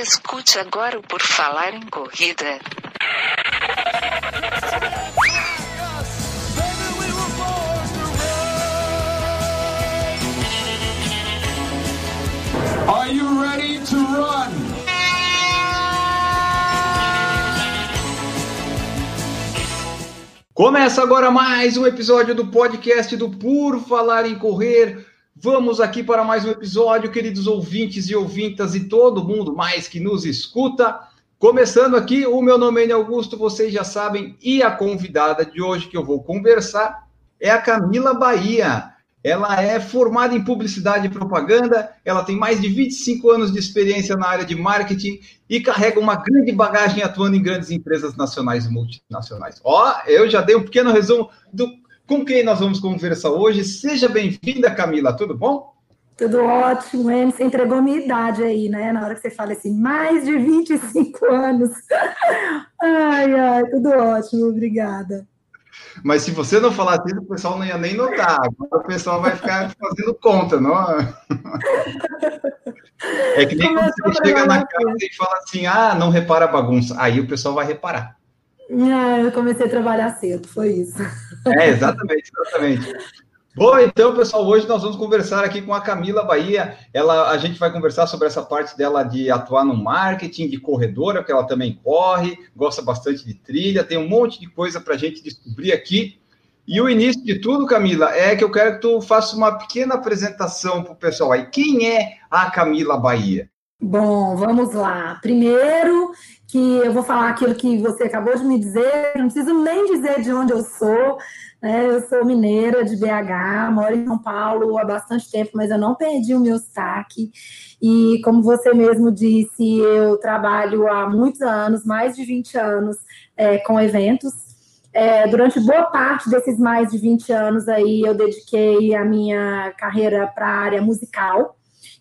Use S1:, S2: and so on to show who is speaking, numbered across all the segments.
S1: Escute agora o Por Falar em Corrida.
S2: Are you ready to run? Começa agora mais um episódio do podcast do Por Falar em Correr. Vamos aqui para mais um episódio, queridos ouvintes e ouvintas e todo mundo mais que nos escuta. Começando aqui, o meu nome é Augusto, vocês já sabem, e a convidada de hoje que eu vou conversar é a Camila Bahia. Ela é formada em publicidade e propaganda, ela tem mais de 25 anos de experiência na área de marketing e carrega uma grande bagagem atuando em grandes empresas nacionais e multinacionais. Ó, eu já dei um pequeno resumo do com quem nós vamos conversar hoje. Seja bem-vinda, Camila, tudo bom?
S3: Tudo ótimo, Enes. Você entregou minha idade aí, né? Na hora que você fala assim, mais de 25 anos. Ai, ai, tudo ótimo, obrigada.
S2: Mas se você não falar isso, o pessoal não ia nem notar. Agora o pessoal vai ficar fazendo conta, não? É que nem quando você chega na casa e fala assim, ah, não repara a bagunça. Aí o pessoal vai reparar.
S3: Ah, eu comecei a trabalhar cedo, foi isso.
S2: É, exatamente, exatamente. Bom, então, pessoal, hoje nós vamos conversar aqui com a Camila Bahia. Ela, a gente vai conversar sobre essa parte dela de atuar no marketing, de corredora, porque ela também corre, gosta bastante de trilha, tem um monte de coisa para a gente descobrir aqui. E o início de tudo, Camila, é que eu quero que tu faça uma pequena apresentação para o pessoal aí. Quem é a Camila Bahia?
S3: Bom, vamos lá. Primeiro, que eu vou falar aquilo que você acabou de me dizer, não preciso nem dizer de onde eu sou. Né? Eu sou mineira de BH, moro em São Paulo há bastante tempo, mas eu não perdi o meu sotaque. E como você mesmo disse, eu trabalho há muitos anos, mais de 20 anos, é, com eventos. É, durante boa parte desses mais de 20 anos aí, eu dediquei a minha carreira para a área musical.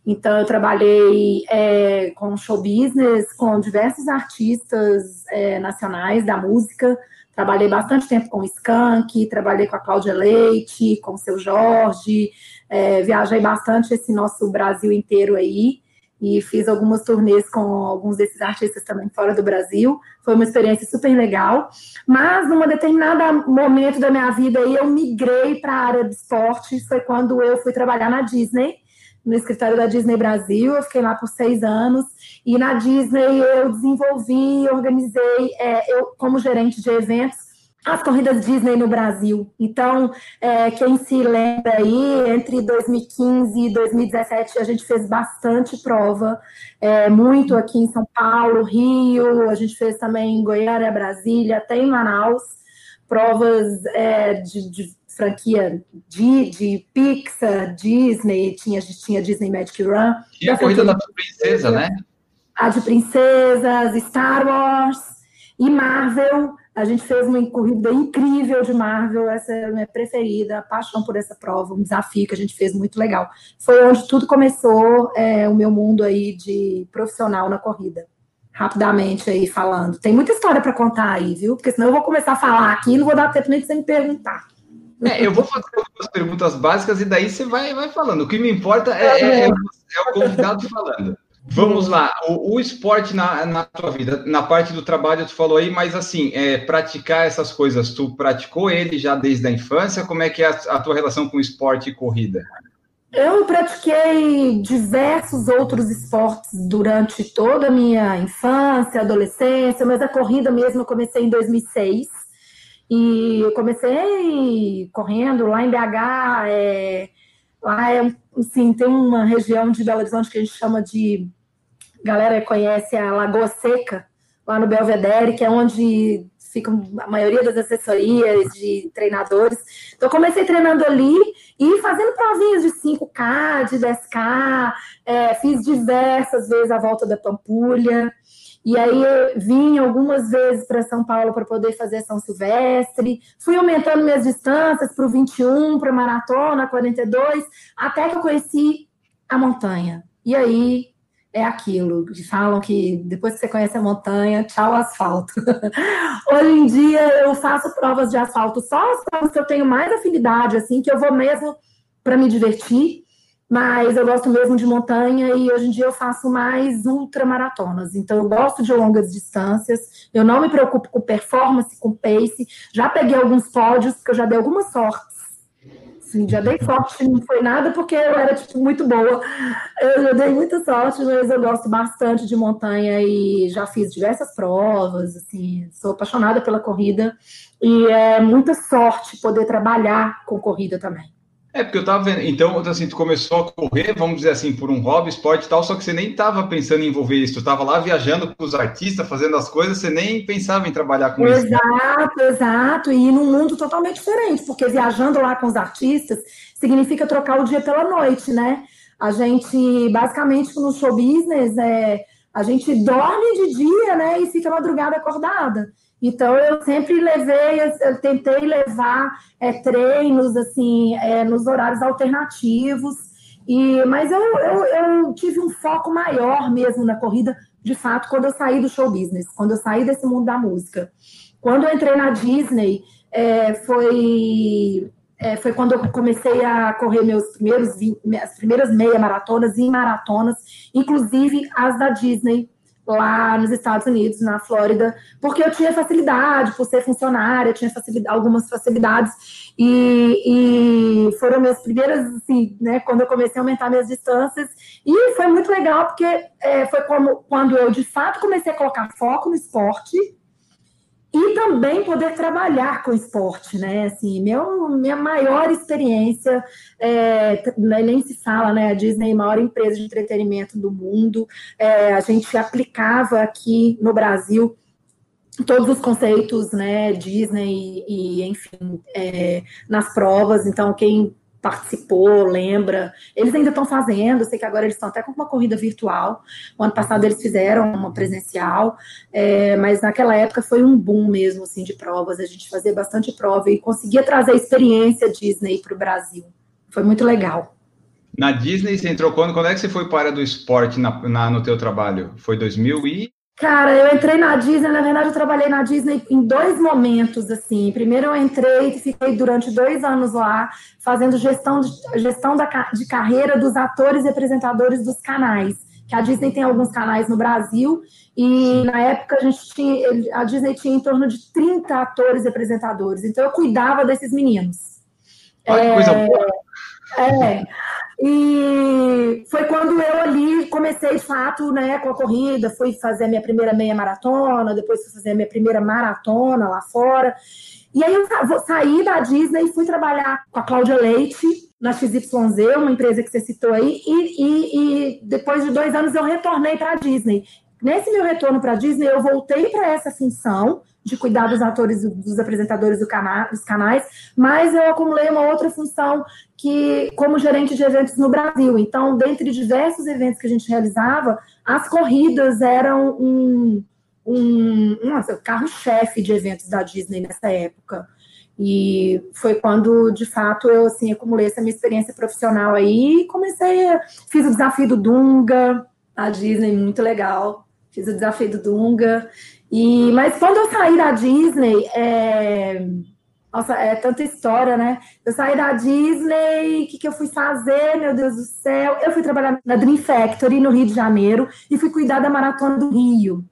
S3: Então, eu trabalhei é, com show business, com diversos artistas é, nacionais da música, Trabalhei bastante tempo com o Skank, trabalhei com a Cláudia Leite, com o seu Jorge, é, viajei bastante esse nosso Brasil inteiro aí e fiz algumas turnês com alguns desses artistas também fora do Brasil. Foi uma experiência super legal. Mas, num determinado momento da minha vida aí, eu migrei para a área de esporte. Foi quando eu fui trabalhar na Disney no escritório da Disney Brasil, eu fiquei lá por seis anos, e na Disney eu desenvolvi, organizei, é, eu como gerente de eventos, as corridas Disney no Brasil. Então, é, quem se lembra aí, entre 2015 e 2017, a gente fez bastante prova, é, muito aqui em São Paulo, Rio, a gente fez também em Goiânia, Brasília, até em Manaus, provas é, de, de franquia de, de Pixar, Disney, tinha, tinha Disney Magic Run.
S2: Tinha a corrida da princesa, né?
S3: A de princesas, Star Wars e Marvel. A gente fez uma corrida incrível de Marvel, essa é a minha preferida, paixão por essa prova, um desafio que a gente fez muito legal. Foi onde tudo começou, é, o meu mundo aí de profissional na corrida. Rapidamente aí falando. Tem muita história para contar aí, viu? Porque senão eu vou começar a falar aqui e não vou dar tempo nem de você me perguntar.
S2: É, eu vou fazer algumas perguntas básicas e daí você vai, vai falando. O que me importa é, é, é, é o convidado falando. Vamos lá, o, o, esporte na, na tua vida, na parte do trabalho tu falou aí, mas assim, é, praticar essas coisas, tu praticou ele já desde a infância? Como é que é a, a tua relação com esporte e corrida?
S3: Eu pratiquei diversos outros esportes durante toda a minha infância, adolescência, mas a corrida mesmo eu comecei em 2006. E eu comecei correndo lá em BH, é, lá é, assim, tem uma região de Belo Horizonte que a gente chama de, galera conhece a Lagoa Seca, lá no Belvedere, que é onde ficam a maioria das assessorias de treinadores. Então, comecei treinando ali e fazendo provinhas de 5K, de 10K, é, fiz diversas vezes a volta da Pampulha. E aí vim algumas vezes para São Paulo para poder fazer São Silvestre. Fui aumentando minhas distâncias para o 21, para maratona, 42, até que eu conheci a montanha. E aí é aquilo falam que depois que você conhece a montanha, tchau asfalto. Hoje em dia eu faço provas de asfalto, só as provas que eu tenho mais afinidade, assim, que eu vou mesmo para me divertir. Mas eu gosto mesmo de montanha e hoje em dia eu faço mais ultramaratonas. Então eu gosto de longas distâncias, eu não me preocupo com performance, com pace. Já peguei alguns pódios, porque eu já dei algumas sortes. Sim, já dei sorte, não foi nada porque eu era tipo, muito boa. Eu já dei muita sorte, mas eu gosto bastante de montanha e já fiz diversas provas, assim, sou apaixonada pela corrida e é muita sorte poder trabalhar com corrida também.
S2: É, porque eu tava vendo. Então, assim, tu começou a correr, vamos dizer assim, por um hobby, esporte e tal, só que você nem tava pensando em envolver isso. Tu tava lá viajando com os artistas, fazendo as coisas, você nem pensava em trabalhar com
S3: exato,
S2: isso.
S3: Exato, exato. E num mundo totalmente diferente, porque viajando lá com os artistas significa trocar o dia pela noite, né? A gente, basicamente, no show business, é, a gente dorme de dia, né? E fica madrugada acordada. Então, eu sempre levei, eu tentei levar é, treinos, assim, é, nos horários alternativos, e, mas eu, eu, eu, tive um foco maior mesmo na corrida, de fato, quando eu saí do show business, quando eu saí desse mundo da música. Quando eu entrei na Disney, é, foi, foi quando eu comecei a correr meus primeiros, as primeiras meia maratonas e maratonas, inclusive as da Disney, lá nos Estados Unidos, na Flórida, porque eu tinha facilidade por ser funcionária, tinha facilidade, algumas facilidades, e, e, foram minhas primeiras, assim, né, quando eu comecei a aumentar minhas distâncias, e foi muito legal, porque é, foi como quando eu, de fato, comecei a colocar foco no esporte, e também poder trabalhar com esporte, né? Assim, meu, minha maior experiência, é, né, nem se fala, né? A Disney é maior empresa de entretenimento do mundo. É, a gente aplicava aqui no Brasil todos os conceitos, né? Disney e, enfim, é, nas provas. Então, quem participou, lembra. Eles ainda estão fazendo, sei que agora eles estão até com uma corrida virtual. O ano passado eles fizeram uma presencial, é, mas naquela época foi um boom mesmo, assim, de provas. A gente fazia bastante prova e conseguia trazer a experiência Disney para o Brasil. Foi muito legal.
S2: Na Disney, você entrou quando? Quando é que você foi para do esporte na, na, no teu trabalho? Foi 2000 e...
S3: Cara, eu entrei na Disney, na verdade eu trabalhei na Disney em dois momentos, assim. Primeiro eu entrei e fiquei durante dois anos lá, fazendo gestão, de, gestão da, de carreira dos atores e apresentadores dos canais. Que a Disney tem alguns canais no Brasil, e na época a gente tinha, a Disney tinha em torno de 30 atores e apresentadores. Então eu cuidava desses meninos.
S2: Olha é, que coisa boa.
S3: É. E foi quando eu ali comecei de fato, né, com a corrida, fui fazer minha primeira meia maratona, depois fui fazer minha primeira maratona lá fora. E aí eu saí da Disney e fui trabalhar com a Cláudia Leite na XYZ, uma empresa que você citou aí, e, e, e depois de dois anos eu retornei para a Disney. Nesse meu retorno para a Disney, eu voltei para essa função de cuidar dos atores, dos apresentadores do cana dos canais, mas eu acumulei uma outra função que como gerente de eventos no Brasil. Então, dentre diversos eventos que a gente realizava, as corridas eram um, um, um carro-chefe de eventos da Disney nessa época. E foi quando, de fato, eu assim, acumulei essa minha experiência profissional aí e comecei, a, fiz o desafio do Dunga, a Disney, muito legal. Fiz o desafio do Dunga e, mas quando eu saí da Disney, é... Nossa, é tanta história, né? Eu saí da Disney, o que, que eu fui fazer, meu Deus do céu? Eu fui trabalhar na Dream Factory, no Rio de Janeiro, e fui cuidar da Maratona do Rio.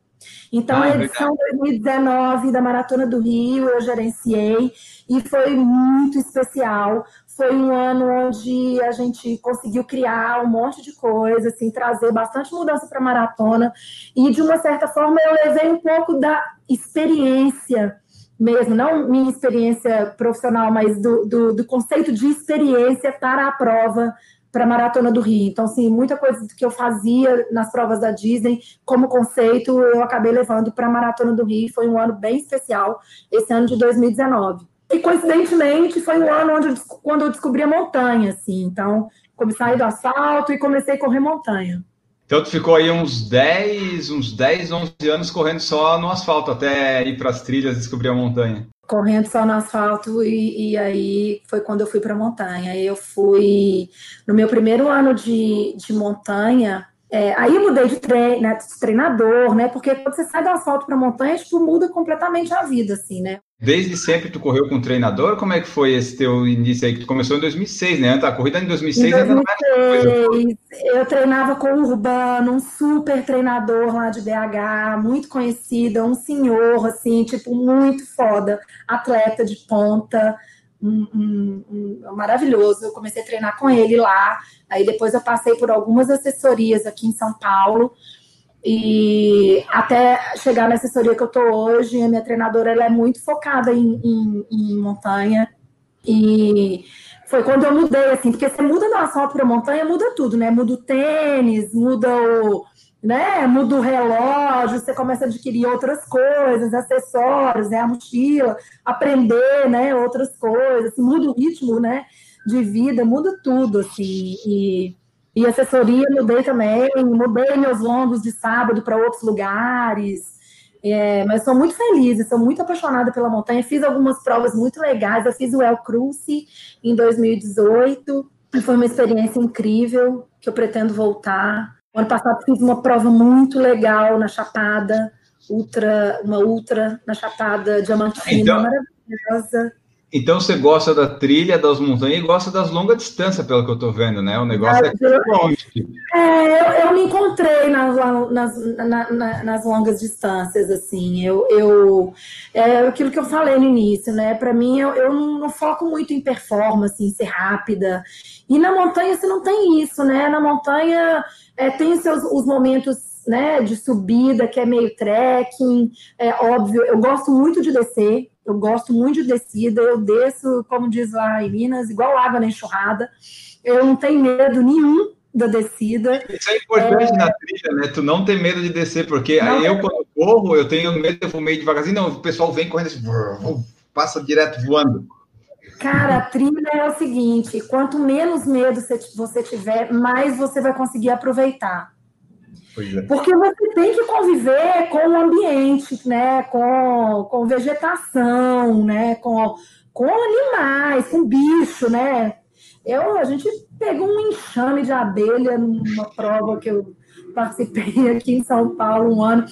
S3: Então, ah, a edição é 2019 da Maratona do Rio, eu gerenciei, e foi muito especial, foi um ano onde a gente conseguiu criar um monte de coisa, assim, trazer bastante mudança para a maratona. E, de uma certa forma, eu levei um pouco da experiência mesmo, não minha experiência profissional, mas do, do, do conceito de experiência para a prova para a Maratona do Rio. Então, assim, muita coisa que eu fazia nas provas da Disney como conceito, eu acabei levando para a Maratona do Rio. Foi um ano bem especial, esse ano de 2019. E coincidentemente foi o ano onde eu, quando eu descobri a montanha, assim. Então, comecei do asfalto e comecei a correr montanha.
S2: Então tu ficou aí uns 10, uns 10, 11 anos correndo só no asfalto até ir para as trilhas descobrir a montanha.
S3: Correndo só no asfalto e, e aí foi quando eu fui para a montanha. Eu fui no meu primeiro ano de, de montanha, É, aí eu mudei de, trein, né, de treinador, né? Porque quando você sai do asfalto para montanha, tipo, muda completamente a vida, assim, né?
S2: Desde sempre tu correu com treinador? Como é que foi esse teu início aí? Que tu começou em 2006, né? A corrida em 2006, em 2006
S3: ainda não era Eu treinava com o Urbano, um super treinador lá de BH, muito conhecido, um senhor, assim, tipo, muito foda, atleta de ponta um, um, um, maravilhoso. Eu comecei a treinar com ele lá. Aí depois eu passei por algumas assessorias aqui em São Paulo. E até chegar na assessoria que eu tô hoje, a minha treinadora ela é muito focada em, em, em montanha. E foi quando eu mudei, assim, porque você muda do asfalto para montanha, muda tudo, né? Muda o tênis, muda o, né? Muda o relógio, você começa a adquirir outras coisas, acessórios, né? A mochila, aprender, né? Outras coisas, assim, muda o ritmo, né? De vida, muda tudo, assim. E, e assessoria mudei também, mudei meus longos de sábado para outros lugares. É, mas sou muito feliz, sou muito apaixonada pela montanha. Fiz algumas provas muito legais. Eu fiz o El Cruce em 2018. E foi uma experiência incrível que eu pretendo voltar. Ano passado fiz uma prova muito legal na Chapada, ultra, uma ultra na Chapada Diamantina, então, maravilhosa.
S2: Então você gosta da trilha, das montanhas e gosta das longas distâncias, pelo que eu estou vendo, né? O negócio
S3: é, é longe. É, eu, eu, me encontrei nas, nas, na, nas longas distâncias, assim. Eu, eu é aquilo que eu falei no início, né? Para mim, eu, eu não, não, foco muito em performance, em ser rápida. E na montanha você não tem isso, né? Na montanha é, tem seus, os momentos né, de subida, que é meio trekking, é óbvio. Eu gosto muito de descer, eu gosto muito de descida. Eu desço, como diz lá em Minas, igual água na enxurrada. Eu não tenho medo nenhum da descida.
S2: Isso é importante é... na trilha, né? Tu não tem medo de descer, porque não, eu, quando corro, eu tenho medo, eu vou meio devagarzinho. Não, o pessoal vem correndo assim, passa direto voando.
S3: Cara, a trilha é o seguinte: quanto menos medo você tiver, mais você vai conseguir aproveitar. É. Porque você tem que conviver com o ambiente, né? Com, com vegetação, né? Com, com animais, com bicho, né? Eu, a gente pegou um enxame de abelha numa prova que eu participei aqui em São Paulo um ano.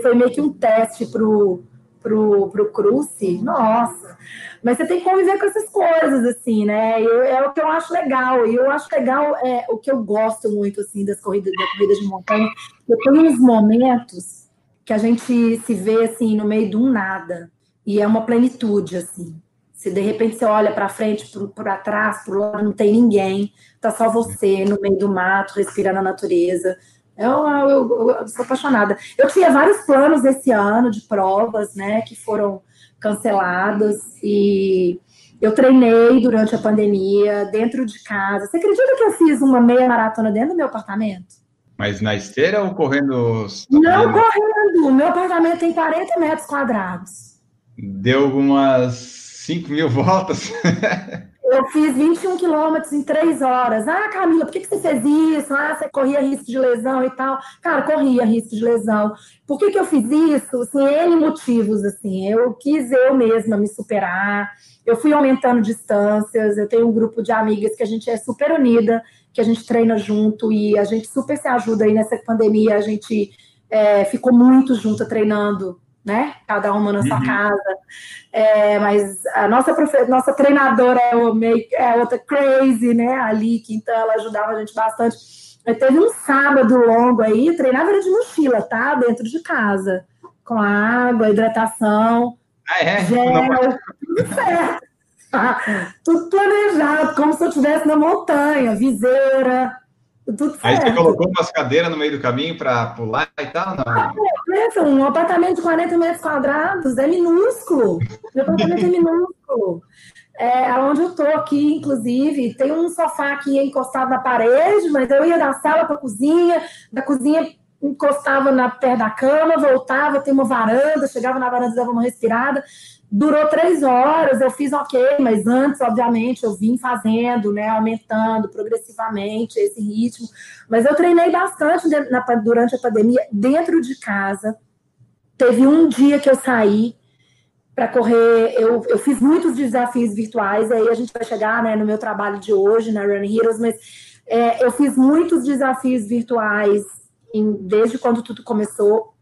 S3: Foi meio que um teste para o pro, pro Cruce. Nossa! Mas você tem que conviver com essas coisas, assim, né? Eu, é o que eu acho legal. E eu acho legal é, o que eu gosto muito, assim, das corridas, da corrida de montanha. Eu tenho uns momentos que a gente se vê, assim, no meio de um nada. E é uma plenitude, assim. Se de repente você olha para frente, para trás, para lado, não tem ninguém, tá só você no meio do mato, respirando a natureza. Eu, eu, eu, sou apaixonada. Eu tinha vários planos esse ano de provas, né, que foram canceladas e eu treinei durante a pandemia, dentro de casa. Você acredita que eu fiz uma meia maratona dentro do meu apartamento?
S2: Mas na esteira ou correndo?
S3: Não correndo. Meu apartamento tem 40 metros quadrados.
S2: Deu algumas 5 mil voltas.
S3: Eu fiz 21 quilômetros em três horas. Ah, Camila, por que, que você fez isso? Ah, você corria risco de lesão e tal. Cara, corria risco de lesão. Por que, que eu fiz isso? Assim, N motivos, assim. Eu quis eu mesma me superar. Eu fui aumentando distâncias. Eu tenho um grupo de amigas que a gente é super unida, que a gente treina junto e a gente super se ajuda aí nessa pandemia. A gente é, ficou muito junto treinando né? Cada uma na sua uhum. casa. É, mas a nossa, nossa treinadora é, o meio... é outra crazy, né? Ali, que então ela ajudava a gente bastante. Eu teve um sábado longo aí, treinava de mochila, tá? Dentro de casa. Com água, hidratação,
S2: ah, é?
S3: gel, tudo certo. tudo planejado, como se eu estivesse na montanha, viseira, tudo
S2: Aí você colocou umas cadeiras no meio do caminho para pular e tal? Não? Ah,
S3: pensa, um apartamento de 40 metros quadrados é minúsculo. Meu apartamento é minúsculo. É, onde eu tô aqui, inclusive, tem um sofá aqui encostado na parede, mas eu ia da sala para a cozinha, da cozinha encostava na perto da cama, voltava, tem uma varanda, chegava na varanda, dava uma respirada. Durou três horas, eu fiz ok, mas antes, obviamente, eu vim fazendo, né, aumentando progressivamente esse ritmo. Mas eu treinei bastante durante a pandemia, dentro de casa. Teve um dia que eu saí para correr, eu, eu fiz muitos desafios virtuais, aí a gente vai chegar né, no meu trabalho de hoje, na Run Heroes, mas é, eu fiz muitos desafios virtuais em, desde quando tudo começou,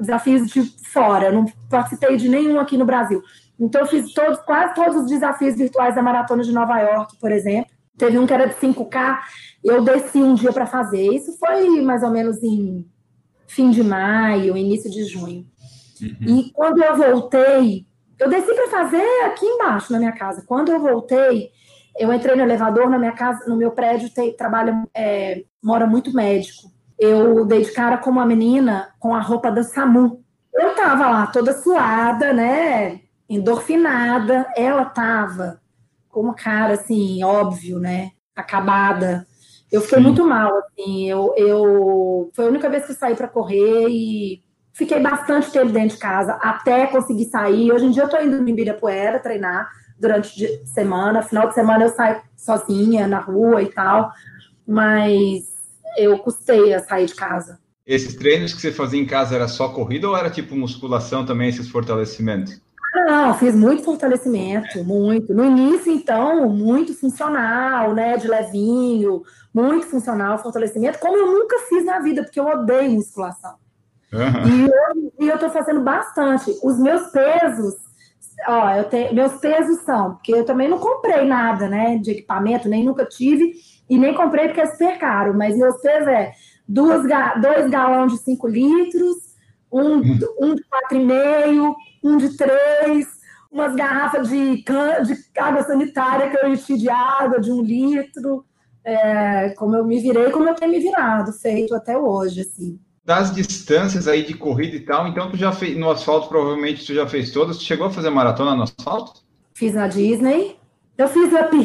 S3: desafios de fora. Não participei de nenhum aqui no Brasil. Então, eu fiz todos, quase todos os desafios virtuais da Maratona de Nova York, por exemplo. Teve um que era de 5K, eu desci um dia para fazer. Isso foi mais ou menos em fim de maio, início de junho. Uhum. E quando eu voltei, eu desci para fazer aqui embaixo na minha casa. Quando eu voltei, eu entrei no elevador na minha casa, no meu prédio, tem, trabalha, é, mora muito médico. Eu dei de cara com uma menina com a roupa da SAMU. Eu tava lá toda suada, né? Endorfinada. Ela tava com uma cara assim, óbvio, né? Acabada. Eu fiquei Sim. muito mal, assim. Eu, eu foi a única vez que eu saí para correr e fiquei bastante tempo dentro de casa até conseguir sair. Hoje em dia eu tô indo no Ibirapuera treinar durante a semana. Final de semana eu saio sozinha na rua e tal, mas eu custei a sair de casa.
S2: Esses treinos que você fazia em casa era só corrida ou era tipo musculação também, esses fortalecimentos?
S3: Não, fiz muito fortalecimento, muito. No início, então, muito funcional, né? De levinho, muito funcional, fortalecimento, como eu nunca fiz na vida, porque eu odeio musculação. Uhum. E hoje eu estou fazendo bastante. Os meus pesos ó, eu tenho, meus pesos são, porque eu também não comprei nada, né, de equipamento, nem nunca tive, e nem comprei porque é super caro, mas meus pesos é duas, dois galões de 5 litros, um, um de 4,5, um de 3, umas garrafas de, can, de água sanitária que eu enchi de água, de um litro, é, como eu me virei, como eu tenho me virado, feito até hoje, assim
S2: das distâncias aí de corrida e tal, então tu já fez no asfalto, provavelmente tu já fez todas. Tu chegou a fazer maratona no asfalto?
S3: Fiz na Disney. Eu fiz Up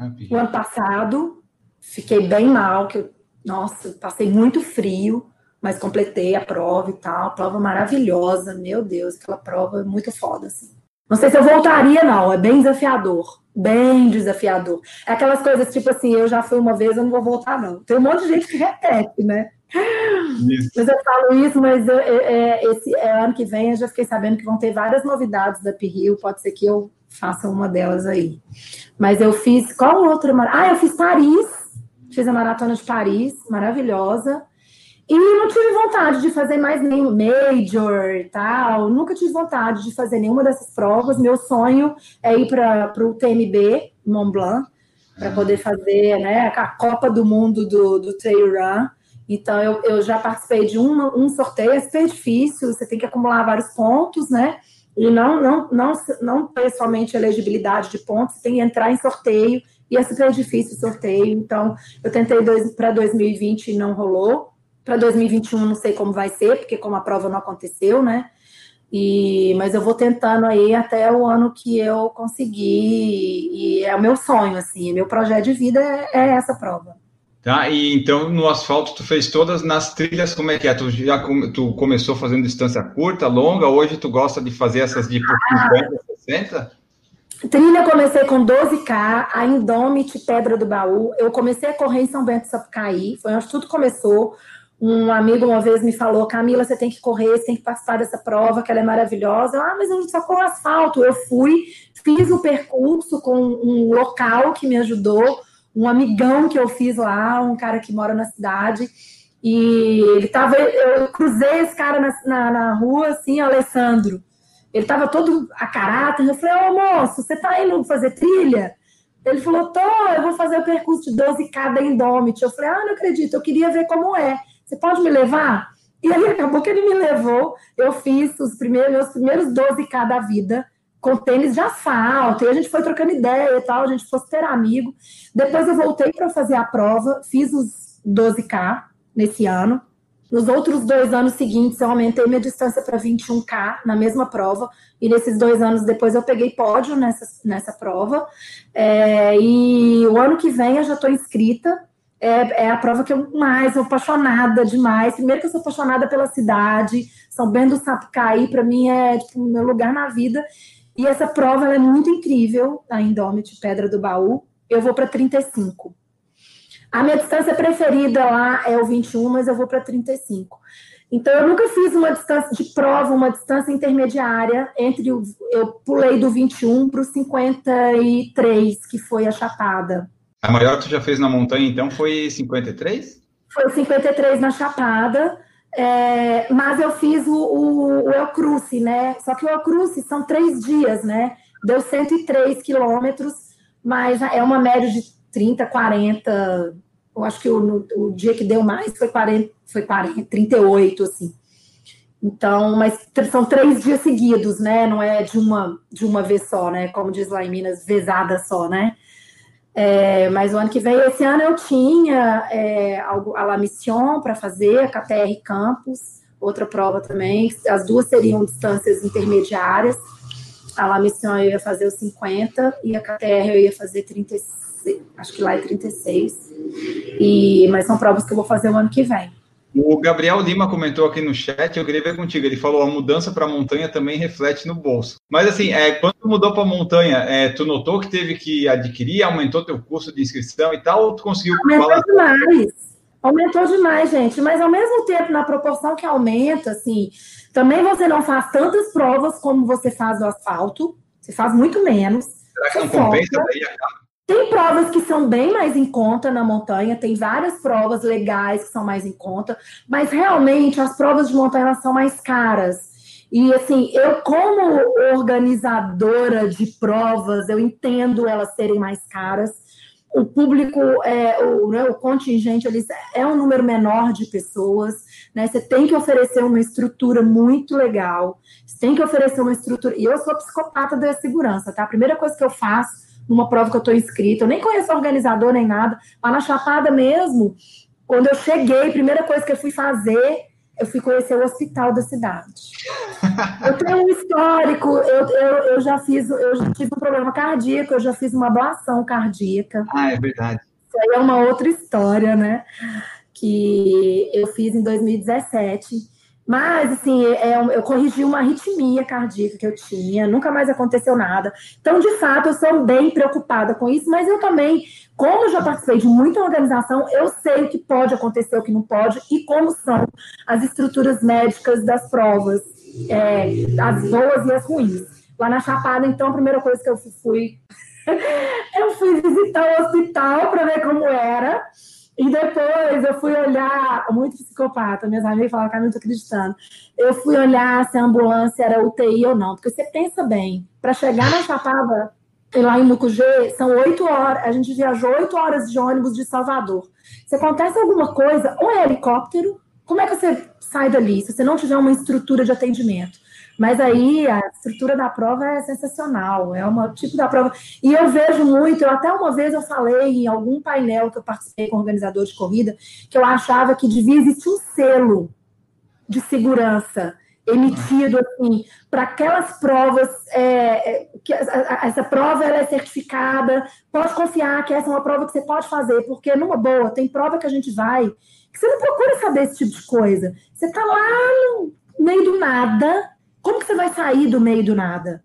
S3: Up o ano passado. Fiquei bem mal, que eu, nossa, passei muito frio, mas completei a prova e tal. Prova maravilhosa, meu Deus, aquela prova é muito foda, assim. Não sei se eu voltaria, não, é bem desafiador. Bem desafiador. É aquelas coisas tipo assim, eu já fui uma vez, eu não vou voltar, não. Tem um monte de gente que repete, né? Isso. Mas eu falo isso, mas eu, é, esse é, ano que vem eu já fiquei sabendo que vão ter várias novidades da Rio, pode ser que eu faça uma delas aí. Mas eu fiz, qual outra? Ah, eu fiz Paris, fiz a maratona de Paris, maravilhosa. E não tive vontade de fazer mais nenhum major e tal. Nunca tive vontade de fazer nenhuma dessas provas. Meu sonho é ir para o TMB, Mont Blanc, para poder fazer né, a Copa do Mundo do, do Trail Run. Então, eu, eu já participei de um, um sorteio, é super difícil, você tem que acumular vários pontos, né? E não, não, não, não ter somente elegibilidade de pontos, tem que entrar em sorteio, e é super difícil o sorteio. Então, eu tentei para 2020 e não rolou. Para 2021 não sei como vai ser, porque como a prova não aconteceu, né? E, mas eu vou tentando aí até o ano que eu conseguir, e é o meu sonho, assim, meu projeto de vida é, é essa prova.
S2: Tá? E então no asfalto tu fez todas nas trilhas, como é que é? Tu já tu começou fazendo distância curta, longa, hoje tu gosta de fazer essas de 50, 60?
S3: Trilha comecei com 12K, a Indomit Pedra do Baú. Eu comecei a correr em São Bento Sapucaí, foi onde tudo começou. Um amigo uma vez me falou: Camila, você tem que correr, você tem que participar dessa prova, que ela é maravilhosa. ah, mas eu só corro asfalto. Eu fui, fiz o percurso com um local que me ajudou um amigão que eu fiz lá, um cara que mora na cidade, e ele tava, eu cruzei esse cara na, na, na rua, assim, Alessandro, ele tava todo a caráter, eu falei, ô moço, você tá indo fazer trilha? Ele falou, tô, eu vou fazer o percurso de 12K da Indomit. Eu falei, ah, não acredito, eu queria ver como é. Você pode me levar? E aí acabou que ele me levou, eu fiz os primeiros, meus primeiros 12K da vida, com tênis de asfalto, e a gente foi trocando ideia e tal, a gente foi super amigo. Depois eu voltei para fazer a prova, fiz os 12K nesse ano. Nos outros dois anos seguintes, eu aumentei minha distância para 21K na mesma prova, e nesses dois anos depois eu peguei pódio nessa, nessa prova. É, e o ano que vem eu já estou inscrita. É, é, a prova que eu mais sou apaixonada demais. Primeiro que eu sou apaixonada pela cidade, São Bento do Sapucaí, para mim é tipo, meu lugar na vida. E essa prova é muito incrível, a Indomit Pedra do Baú. Eu vou para 35. A minha distância preferida lá é o 21, mas eu vou para 35. Então, eu nunca fiz uma distância de prova, uma distância intermediária entre o. Eu pulei do 21 para o 53, que foi a Chapada.
S2: A maior que tu já fez na montanha, então, foi 53?
S3: Foi 53 na Chapada, é, mas eu fiz o, o, o El Cruce, né? Só que o El Cruce são três dias, né? Deu 103 quilômetros, mas é uma média de 30, 40. Eu acho que o, o dia que deu mais foi 40, foi 40, 38, assim. Então, mas são três dias seguidos, né? Não é de uma de uma vez só, né? Como diz lá em Minas, vezada só, né? É, mas o ano que vem, esse ano eu tinha é, a La Mission para fazer, a KTR Campus, outra prova também. As duas seriam distâncias intermediárias. A La Mission eu ia fazer os 50 e a KTR eu ia fazer 36, acho que lá é 36. E, mas são provas que eu vou fazer o ano que vem.
S2: O Gabriel Lima comentou aqui no chat, eu queria ver contigo. Ele falou: a mudança para a montanha também reflete no bolso. Mas assim, é, quando mudou para a montanha, é, tu notou que teve que adquirir, aumentou teu custo de inscrição e tal, ou tu conseguiu?
S3: Aumentou falar... demais. Aumentou demais, gente. Mas ao mesmo tempo, na proporção que aumenta, assim, também você não faz tantas provas como você faz no asfalto. Você faz muito menos.
S2: Será que não compensa? Daí acaba
S3: tem provas que são bem mais em conta na montanha, tem várias provas legais que são mais em conta, mas realmente as provas de montanha são mais caras. E assim, eu como organizadora de provas, eu entendo elas serem mais caras. O público, é, o, né, o contingente ali é um número menor de pessoas, né? Você tem que oferecer uma estrutura muito legal, você tem que oferecer uma estrutura. E eu sou psicopata da segurança, tá? A primeira coisa que eu faço numa prova que eu estou inscrita. Eu nem conheço o organizador nem nada, mas na Chapada mesmo, quando eu cheguei, a primeira coisa que eu fui fazer, eu fui conhecer o hospital da cidade. Eu tenho um histórico, eu, eu, eu já fiz, eu já tive um problema cardíaco, eu já fiz uma ablação cardíaca.
S2: Ah, é verdade.
S3: Isso aí é uma outra história, né? Que eu fiz em 2017. Mas, assim, é, eu corrigi uma arritmia cardíaca que eu tinha, nunca mais aconteceu nada. Então, de fato, eu sou bem preocupada com isso, mas eu também, como eu já participei de muita organização, eu sei o que pode acontecer, o que não pode, e como são as estruturas médicas das provas, é, as boas e as ruins. Lá na Chapada, então, a primeira coisa que eu fui, eu fui visitar o hospital para ver como era. E depois eu fui olhar, muito psicopata, minhas amigas falaram eu não estou acreditando. Eu fui olhar se a ambulância era UTI ou não, porque você pensa bem, para chegar na Chapada, lá em Mucugê, são oito horas, a gente viajou oito horas de ônibus de Salvador. Se acontece alguma coisa, ou é helicóptero, como é que você sai dali, se você não tiver uma estrutura de atendimento? Mas aí a estrutura da prova é sensacional, é um tipo da prova. E eu vejo muito, eu, até uma vez eu falei em algum painel que eu participei com organizador de corrida, que eu achava que devia existir um selo de segurança emitido assim para aquelas provas é, é que essa prova ela é certificada pode confiar que essa é uma prova que você pode fazer porque numa boa tem prova que a gente vai que você não procura saber esse tipo de coisa você está lá no meio do nada como que você vai sair do meio do nada?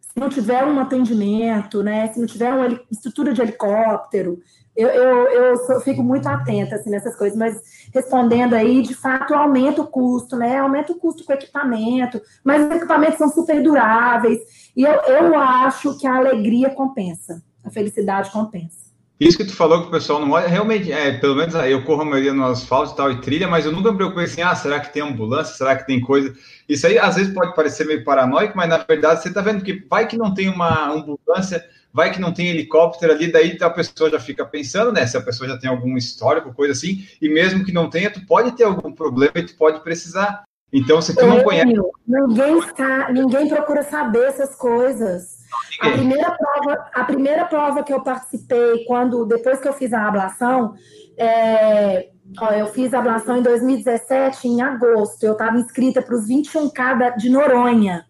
S3: Se não tiver um atendimento, né? Se não tiver uma estrutura de helicóptero, eu, eu, eu sou, fico muito atenta assim, nessas coisas, mas respondendo aí, de fato, aumenta o custo, né? Aumenta o custo com o equipamento, mas os equipamentos são super duráveis, e eu, eu acho que a alegria compensa, a felicidade compensa.
S2: Isso que tu falou que o pessoal não olha, realmente, é, pelo menos eu corro a maioria no asfalto e tal, e trilha, mas eu nunca me preocupei assim, ah, será que tem ambulância, será que tem coisa? Isso aí, às vezes, pode parecer meio paranoico, mas, na verdade, você tá vendo que vai que não tem uma ambulância, vai que não tem helicóptero ali, daí a pessoa já fica pensando, né, se a pessoa já tem algum histórico, coisa assim, e mesmo que não tenha, tu pode ter algum problema e tu pode precisar. Então, se tu não conhece...
S3: Ninguém, está, ninguém procura saber essas coisas. A primeira, prova, a primeira prova que eu participei, quando depois que eu fiz a ablação, é, ó, eu fiz a ablação em 2017, em agosto. Eu estava inscrita para os 21K de Noronha,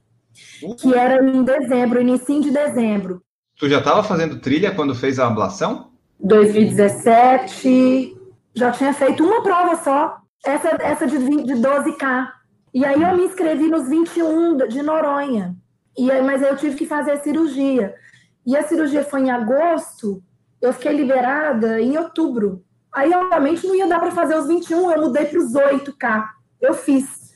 S3: que era em dezembro, início de dezembro.
S2: Tu já estava fazendo trilha quando fez a ablação?
S3: 2017, já tinha feito uma prova só, essa, essa de, 20, de 12K. E aí eu me inscrevi nos 21 de Noronha. E aí, mas eu tive que fazer a cirurgia. E a cirurgia foi em agosto, eu fiquei liberada em outubro. Aí, obviamente, não ia dar para fazer os 21, eu mudei para os 8K. Eu fiz.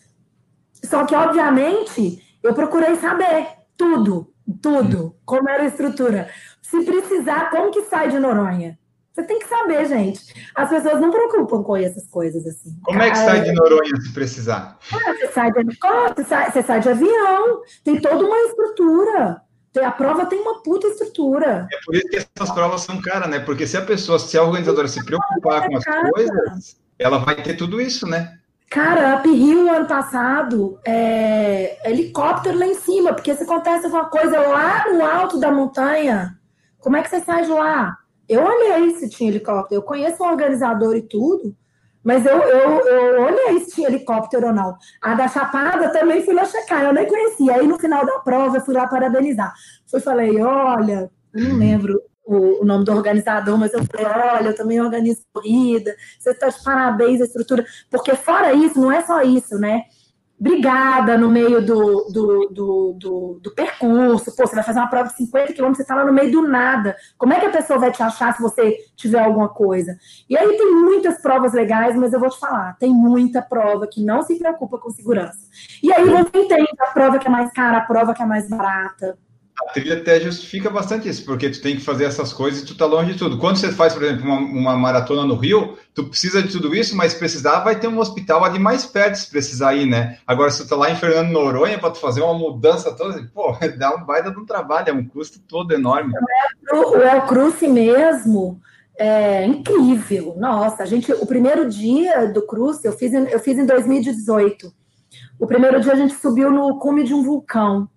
S3: Só que, obviamente, eu procurei saber tudo, tudo, como era a estrutura. Se precisar, como que sai de Noronha? Você tem que saber, gente. As pessoas não preocupam com essas coisas assim.
S2: Como é que sai de Noronha se precisar?
S3: Ah, você sai de helicóptero, você sai, você sai de avião, tem toda uma estrutura. A prova tem uma puta estrutura.
S2: É por isso que essas provas são caras, né? Porque se a pessoa, se a organizadora se preocupar com as coisas, ela vai ter tudo isso, né?
S3: Cara, Up Hill ano passado, é, helicóptero lá em cima, porque se acontece alguma coisa lá no alto da montanha, como é que você sai de lá? Eu olhei se tinha helicóptero, eu conheço o organizador e tudo, mas eu, eu, eu olhei se tinha helicóptero ou não. A da Chapada também fui lá checar, eu nem conhecia. Aí no final da prova eu fui lá parabenizar. Fui falei, olha, eu não lembro o, o, nome do organizador, mas eu falei, olha, eu também organizo corrida, você está de parabéns a estrutura, porque fora isso, não é só isso, né? Brigada no meio do, do, do, do, do percurso. Pô, você vai fazer uma prova de 50 quilômetros, você está lá no meio do nada. Como é que a pessoa vai te achar se você tiver alguma coisa? E aí tem muitas provas legais, mas eu vou te falar, tem muita prova que não se preocupa com segurança. E aí você entende a prova que é mais cara, a prova que é mais barata
S2: a trilha até justifica bastante isso, porque tu tem que fazer essas coisas e tu tá longe de tudo. Quando você faz, por exemplo, uma, uma, maratona no Rio, tu precisa de tudo isso, mas precisar vai ter um hospital ali mais perto se precisar ir, né? Agora, se tu tá lá em Fernando Noronha para tu fazer uma mudança toda, pô, dá um baita de um trabalho, é um custo todo enorme.
S3: O El Cruce mesmo é incrível. Nossa, a gente, o primeiro dia do Cruce eu fiz, eu fiz em 2018. O primeiro dia a gente subiu no cume de um vulcão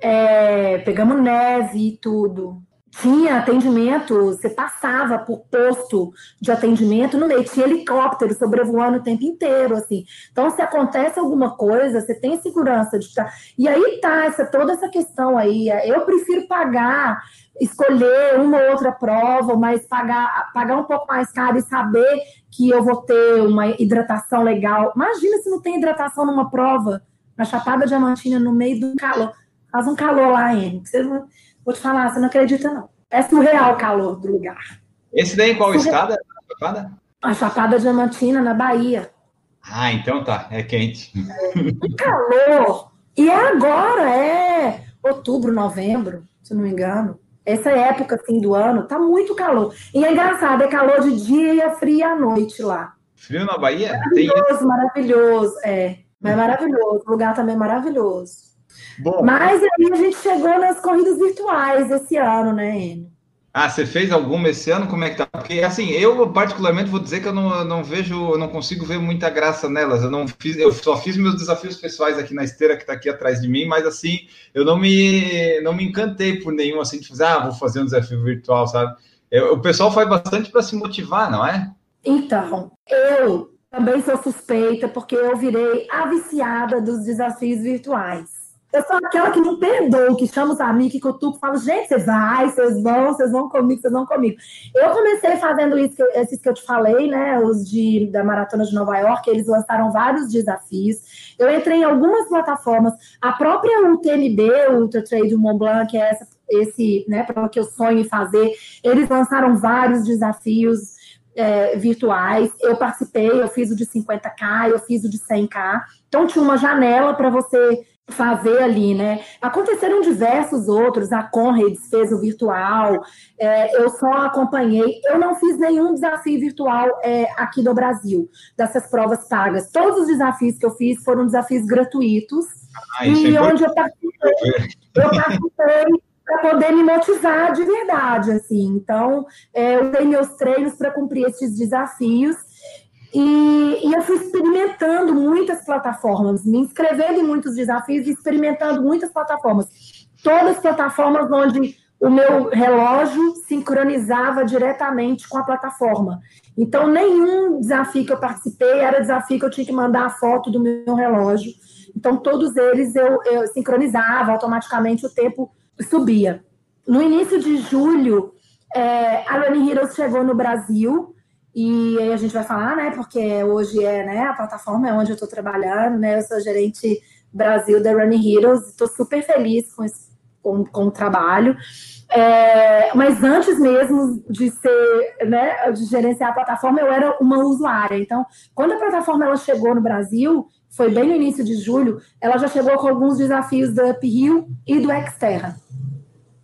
S3: é, pegamos neve e tudo. Tinha atendimento, você passava por posto de atendimento no meio, tinha helicóptero sobrevoando o tempo inteiro, assim. Então, se acontece alguma coisa, você tem segurança de estar. E aí tá essa, toda essa questão aí. Eu prefiro pagar, escolher uma ou outra prova, mas pagar, pagar um pouco mais caro e saber que eu vou ter uma hidratação legal. Imagina se não tem hidratação numa prova, na Chapada Diamantina, no meio do calor Faz um calor lá, Henrique. Não, vou te falar, você não acredita, não. É surreal o calor do lugar.
S2: Esse daí em qual surreal. escada?
S3: Chapada? A Chapada Diamantina, na Bahia.
S2: Ah, então tá. É quente.
S3: É, um calor. E é agora, é outubro, novembro, se não me engano. Essa época assim do ano, tá muito calor. E é engraçado, é calor de dia e é frio à noite lá.
S2: Frio na Bahia?
S3: Maravilhoso, Tem... maravilhoso. É, mas é maravilhoso. O lugar também é maravilhoso. Bom, Mas aí a gente chegou nas corridas virtuais esse ano, né, Enio?
S2: Ah, você fez alguma esse ano? Como é que tá? Porque assim, eu particularmente vou dizer que eu não, não vejo, eu não consigo ver muita graça nelas. Eu não fiz, eu só fiz meus desafios pessoais aqui na esteira que está aqui atrás de mim, mas assim, eu não me não me encantei por nenhum assim de fazer, ah, vou fazer um desafio virtual, sabe? Eu, o pessoal faz bastante para se motivar, não é?
S3: Então, eu também sou suspeita porque eu virei a viciada dos desafios virtuais. Eu sou aquela que não perdoa, que chama os amigos, que cutuca, falo, gente, você vai, vocês vão, vocês vão comigo, vocês vão comigo. Eu comecei fazendo isso, esses que eu te falei, né, os de, da Maratona de Nova York, eles lançaram vários desafios. Eu entrei em algumas plataformas, a própria UTMB, Ultra Trade Mont Blanc, que é essa, esse, né, para que eu sonho fazer, eles lançaram vários desafios é, virtuais. Eu participei, eu fiz o de 50K, eu fiz o de 100K. Então, tinha uma janela para você fazer ali, né? Aconteceram diversos outros, a Conrads fez o virtual, é, eu só acompanhei, eu não fiz nenhum desafio virtual é, aqui do Brasil, dessas provas pagas. Todos os desafios que eu fiz foram desafios gratuitos, ah, e é onde eu participei, eu participei para poder me motivar de verdade, assim. Então, é, eu usei meus treinos para cumprir esses desafios, e, e, eu fui experimentando muitas plataformas, me inscrevendo em muitos desafios e experimentando muitas plataformas. Todas plataformas onde o meu relógio sincronizava diretamente com a plataforma. Então, nenhum desafio que eu participei era desafio que eu tinha que mandar a foto do meu relógio. Então, todos eles eu, eu sincronizava, automaticamente o tempo subia. No início de julho, é, a Running Heroes chegou no Brasil e aí a gente vai falar, né? Porque hoje é né, a plataforma é onde eu estou trabalhando, né? Eu sou gerente Brasil da Running Heroes, estou super feliz com, esse, com, com o trabalho. É, mas antes mesmo de ser, né, de gerenciar a plataforma, eu era uma usuária. Então, quando a plataforma ela chegou no Brasil, foi bem no início de julho, ela já chegou com alguns desafios da Uphill e do Xterra.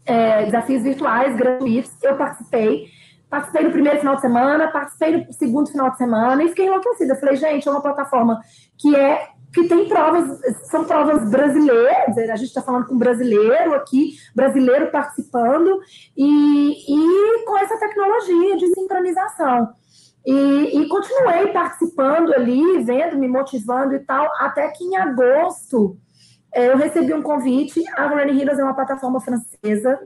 S3: É, desafios virtuais, gratuitos, eu participei Participei no primeiro final de semana, participei no segundo final de semana e fiquei enlouquecida. Falei, gente, é uma plataforma que é que tem provas, são provas brasileiras, a gente está falando com brasileiro aqui, brasileiro participando, e, e com essa tecnologia de sincronização. E, e, continuei participando ali, vendo, me motivando e tal, até que em agosto é, eu recebi um convite. A Running Heroes é uma plataforma francesa.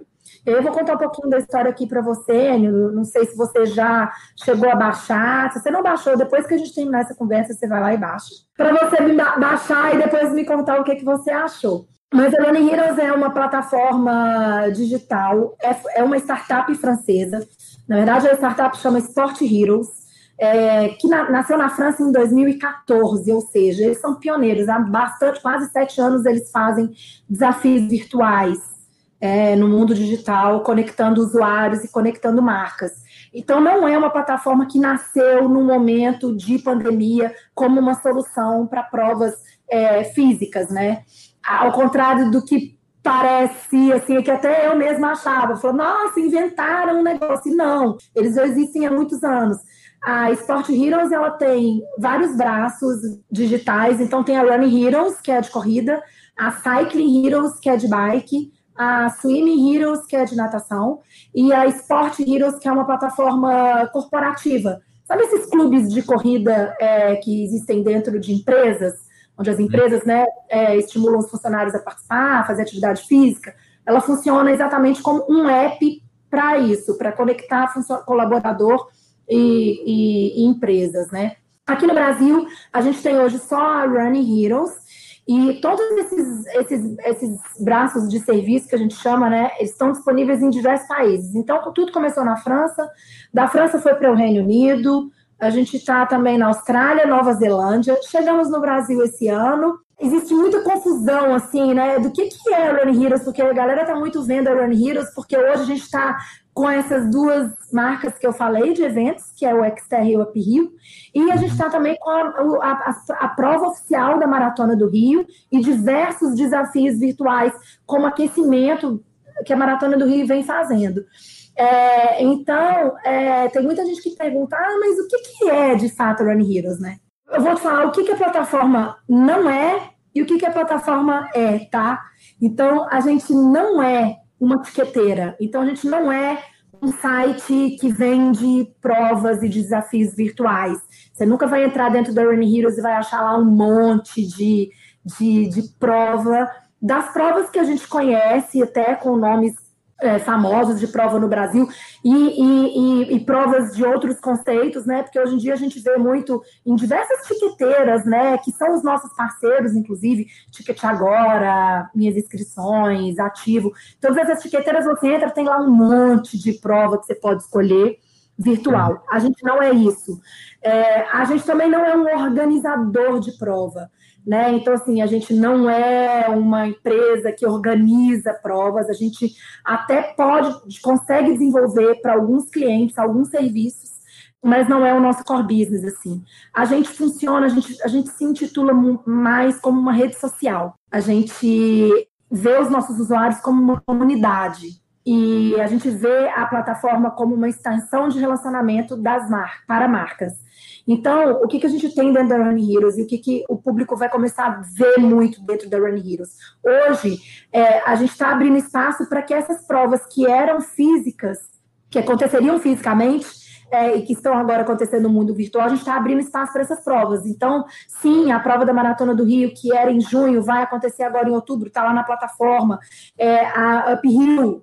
S3: Eu vou contar um pouquinho da história aqui para você, Não sei se você já chegou a baixar. Se você não baixou, depois que a gente terminar essa conversa, você vai lá e baixa. Para você baixar e depois me contar o que, que você achou. Mas a Running Heroes é uma plataforma digital, é, é uma startup francesa. Na verdade, a startup chama Sport Heroes é, que na, nasceu na França em 2014, ou seja, eles são pioneiros. Há bastante, quase sete anos, eles fazem desafios virtuais é, no mundo digital, conectando usuários e conectando marcas. Então, não é uma plataforma que nasceu no momento de pandemia como uma solução para provas é, físicas, né? Ao contrário do que parecia, assim, que até eu mesma achava. Falou, nossa, inventaram um negócio. Não, eles já existem há muitos anos. A Sport Heroes ela tem vários braços digitais, então tem a Running Heroes, que é de corrida, a Cycling Heroes, que é de bike, a Swimming Heroes, que é de natação, e a Sport Heroes, que é uma plataforma corporativa. Sabe esses clubes de corrida é, que existem dentro de empresas, onde as empresas né, é, estimulam os funcionários a participar, a fazer atividade física? Ela funciona exatamente como um app para isso, para conectar colaborador e, e, e empresas, né? Aqui no Brasil, a gente tem hoje só a Running Heroes, e todos esses, esses, esses braços de serviço que a gente chama, né, estão disponíveis em diversos países. Então, tudo começou na França, da França foi para o Reino Unido, a gente está também na Austrália, Nova Zelândia, chegamos no Brasil esse ano. Existe muita confusão, assim, né, do que, que é Run Heroes, porque a galera está muito vendo a Run Heroes, porque hoje a gente está com essas duas marcas que eu falei de eventos, que é o Xterra e o Up Rio, e a gente está também com a, a, a, prova oficial da Maratona do Rio e diversos desafios virtuais, como aquecimento que a Maratona do Rio vem fazendo. É, então, é, tem muita gente que pergunta, ah, mas o que, que é de fato Run Heroes, né? Eu vou te falar o que, que a plataforma não é e o que, que a plataforma é, tá? Então, a gente não é uma etiqueteira. Então, a gente não é um site que vende provas e desafios virtuais. Você nunca vai entrar dentro da Run Heroes e vai achar lá um monte de, de, de prova. Das provas que a gente conhece, até com nomes é, famosos de prova no Brasil e, e, e, e, provas de outros conceitos, né? Porque hoje em dia a gente vê muito em diversas tiqueteiras, né? Que são os nossos parceiros, inclusive, Ticket Agora, Minhas Inscrições, Ativo. Todas essas tiqueteiras você entra, tem lá um monte de prova que você pode escolher virtual. A gente não é isso. É, a gente também não é um organizador de prova. Né? Então, assim, a gente não é uma empresa que organiza provas, a gente até pode, consegue desenvolver para alguns clientes alguns serviços, mas não é o nosso core business, assim. A gente funciona, a gente, a gente se intitula mais como uma rede social. A gente vê os nossos usuários como uma comunidade. E a gente vê a plataforma como uma extensão de relacionamento das mar para marcas. Então, o que, que a gente tem dentro da Run Heroes e o que, que o público vai começar a ver muito dentro da Run Heroes? Hoje, é, a gente está abrindo espaço para que essas provas que eram físicas, que aconteceriam fisicamente, é, e que estão agora acontecendo no mundo virtual, a gente está abrindo espaço para essas provas. Então, sim, a prova da Maratona do Rio, que era em junho, vai acontecer agora em outubro, está lá na plataforma. É, a Up Hill,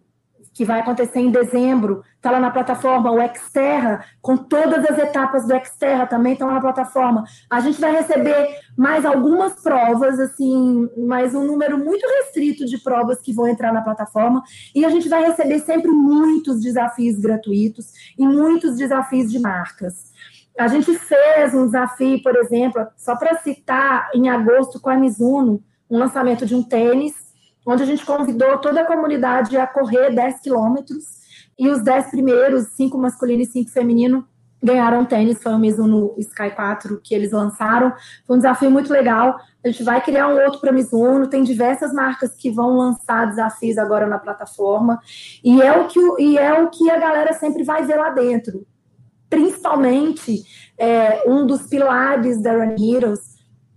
S3: que vai acontecer em dezembro, está lá na plataforma, o Xterra, com todas as etapas do Xterra também estão na plataforma. A gente vai receber mais algumas provas, assim, mais um número muito restrito de provas que vão entrar na plataforma, e a gente vai receber sempre muitos desafios gratuitos e muitos desafios de marcas. A gente fez um desafio, por exemplo, só para citar, em agosto com a Mizuno, um lançamento de um tênis onde a gente convidou toda a comunidade a correr 10 quilômetros, e os 10 primeiros, cinco masculino e cinco feminino, ganharam tênis, foi o Mizuno Sky 4 que eles lançaram. Foi um desafio muito legal. A gente vai criar um outro para Mizuno, tem diversas marcas que vão lançar desafios agora na plataforma, e é o que, e é o que a galera sempre vai ver lá dentro. Principalmente, é, um dos pilares da Run Heroes,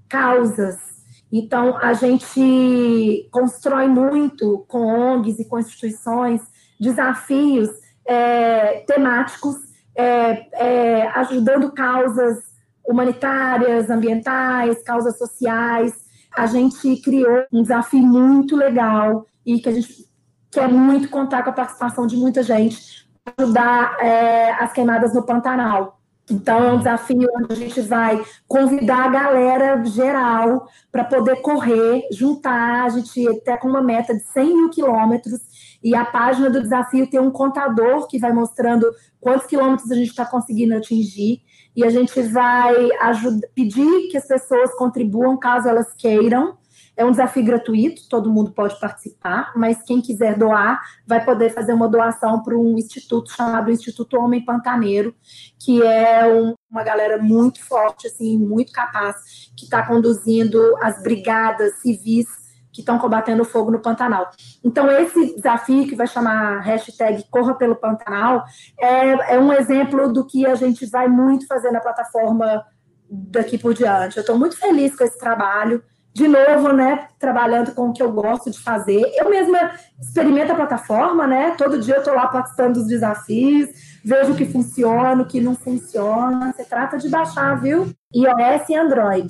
S3: causas. Então, a gente constrói muito com ONGs e com instituições desafios é, temáticos é, é, ajudando causas humanitárias, ambientais, causas sociais. A gente criou um desafio muito legal e que a gente quer muito contar com a participação de muita gente para ajudar é, as queimadas no Pantanal. Então, é um desafio onde a gente vai convidar a galera geral para poder correr, juntar. A gente até com uma meta de 100 mil quilômetros. E a página do desafio tem um contador que vai mostrando quantos quilômetros a gente está conseguindo atingir. E a gente vai ajudar, pedir que as pessoas contribuam caso elas queiram. É um desafio gratuito, todo mundo pode participar, mas quem quiser doar vai poder fazer uma doação para um instituto chamado Instituto Homem Pantaneiro, que é um, uma galera muito forte, assim, muito capaz, que está conduzindo as brigadas civis que estão combatendo fogo no Pantanal. Então, esse desafio que vai chamar hashtag Corra pelo Pantanal é, é um exemplo do que a gente vai muito fazer na plataforma daqui por diante. Eu estou muito feliz com esse trabalho de novo, né, trabalhando com o que eu gosto de fazer. Eu mesma experimento a plataforma, né? Todo dia eu estou lá participando dos desafios, vejo o que funciona, o que não funciona. Você trata de baixar, viu? iOS e Android.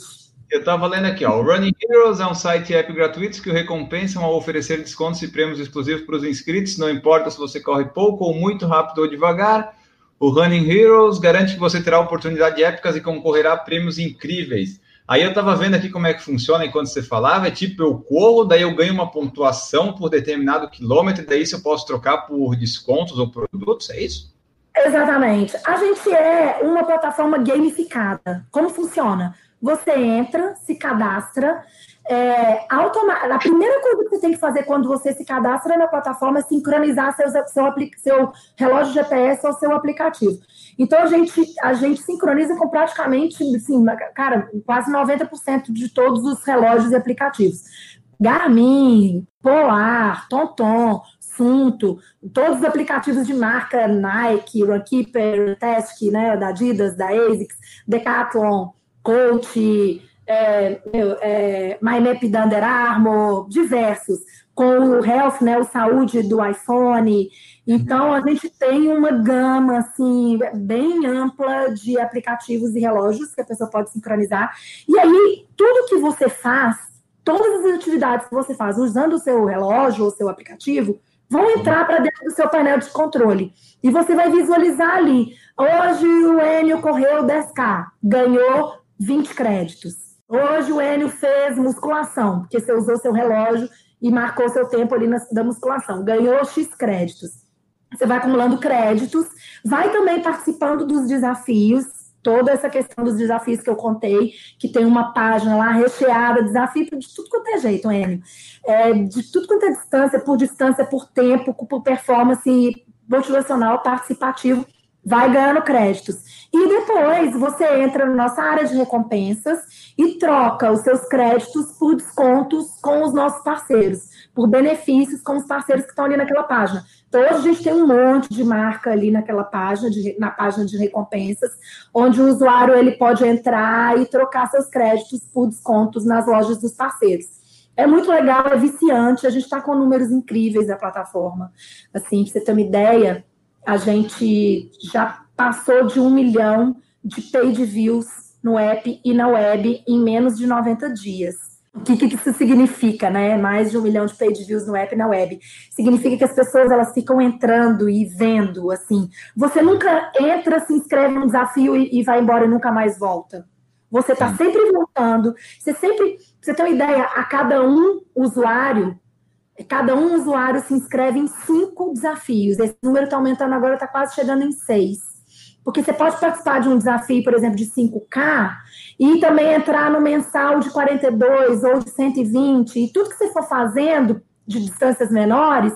S2: Eu estava lendo aqui, ó. O Running Heroes é um site e app gratuitos que o recompensam ao oferecer descontos e prêmios exclusivos para os inscritos, não importa se você corre pouco ou muito rápido ou devagar. O Running Heroes garante que você terá oportunidades épicas e concorrerá a prêmios incríveis. Aí eu estava vendo aqui como é que funciona enquanto você falava, é tipo, eu corro, daí eu ganho uma pontuação por determinado quilômetro, e daí se eu posso trocar por descontos ou produtos, é isso?
S3: Exatamente. A gente é uma plataforma gamificada. Como funciona? Você entra, se cadastra, é, a primeira coisa que você tem que fazer quando você se cadastra na plataforma é sincronizar seus, seu, seu relógio GPS ou seu aplicativo. Então a gente, a gente sincroniza com praticamente, assim, cara, quase 90% de todos os relógios e aplicativos. Garmin, Polar, TomTom, Sunto, todos os aplicativos de marca Nike, Runkeeper, Task, né, da Adidas, da ASICS, Decathlon, Coach, é, é, MyMap da Under Armour, diversos, com o Health, né, o Saúde do iPhone. Então, a gente tem uma gama, assim, bem ampla de aplicativos e relógios que a pessoa pode sincronizar. E aí, tudo que você faz, todas as atividades que você faz usando o seu relógio ou seu aplicativo, vão entrar para dentro do seu painel de controle. E você vai visualizar ali. Hoje o Enio correu 10K, ganhou 20 créditos. Hoje o Enio fez musculação, porque você usou seu relógio e marcou seu tempo ali na, da musculação. Ganhou X créditos. Você vai acumulando créditos, vai também participando dos desafios, toda essa questão dos desafios que eu contei, que tem uma página lá recheada, desafio de tudo quanto é jeito, Enio. É, de tudo quanto é distância, por distância, por tempo, por performance motivacional, participativo vai ganhando créditos. E depois você entra na nossa área de recompensas e troca os seus créditos por descontos com os nossos parceiros, por benefícios com os parceiros que estão ali naquela página. Então, hoje a gente tem um monte de marca ali naquela página, de, na página de recompensas, onde o usuário ele pode entrar e trocar seus créditos por descontos nas lojas dos parceiros. É muito legal, é viciante, a gente está com números incríveis da plataforma. Assim, para você ter uma ideia, a gente já passou de um milhão de paid views no app e na web em menos de 90 dias. O que, que isso significa, né? Mais de um milhão de paid views no app e na web. Significa que as pessoas elas ficam entrando e vendo, assim. Você nunca entra, se inscreve num desafio e, e vai embora e nunca mais volta. Você está sempre voltando. Você sempre, você tem uma ideia, a cada um usuário Cada um usuário se inscreve em cinco desafios. Esse número está aumentando agora, está quase chegando em seis. Porque você pode participar de um desafio, por exemplo, de 5K e também entrar no mensal de 42 ou de 120. E tudo que você for fazendo de distâncias menores,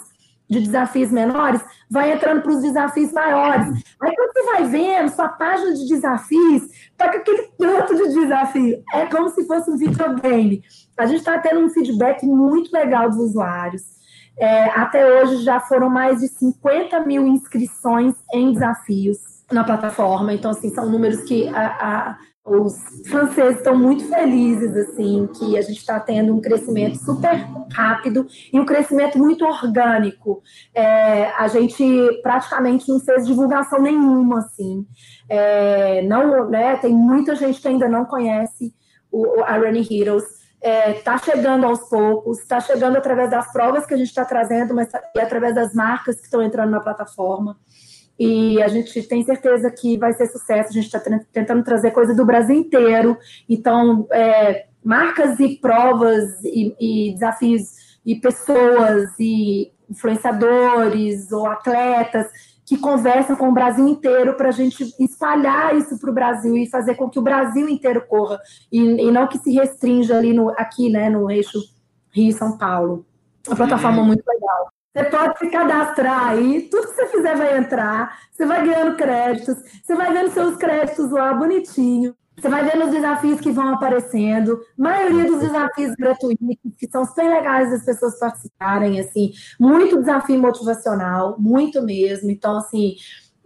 S3: de desafios menores, vai entrando para os desafios maiores. Aí quando você vai vendo, sua página de desafios está com aquele tanto de desafio. É como se fosse um videogame. A gente está tendo um feedback muito legal dos usuários. É, até hoje já foram mais de 50 mil inscrições em desafios na plataforma. Então, assim, são números que a, a os franceses estão muito felizes, assim, que a gente está tendo um crescimento super rápido e um crescimento muito orgânico. É, a gente praticamente não fez divulgação nenhuma, assim. É, não, né, tem muita gente que ainda não conhece o, a Running Heroes. Está é, chegando aos poucos, está chegando através das provas que a gente está trazendo, mas tá, através das marcas que estão entrando na plataforma e a gente tem certeza que vai ser sucesso. A gente está tentando trazer coisa do Brasil inteiro. Então, é, marcas e provas e, e, desafios e pessoas e influenciadores ou atletas que conversam com o Brasil inteiro para a gente espalhar isso para o Brasil e fazer com que o Brasil inteiro corra e, e não que se restrinja ali no, aqui, né, no eixo Rio São Paulo. Uma plataforma uhum. muito legal. Você pode se cadastrar aí, tudo que você fizer vai entrar, você vai ganhando créditos, você vai vendo seus créditos lá bonitinho, você vai vendo os desafios que vão aparecendo, maioria dos desafios gratuitos, que são super legais das pessoas participarem, assim, muito desafio motivacional, muito mesmo. Então, assim,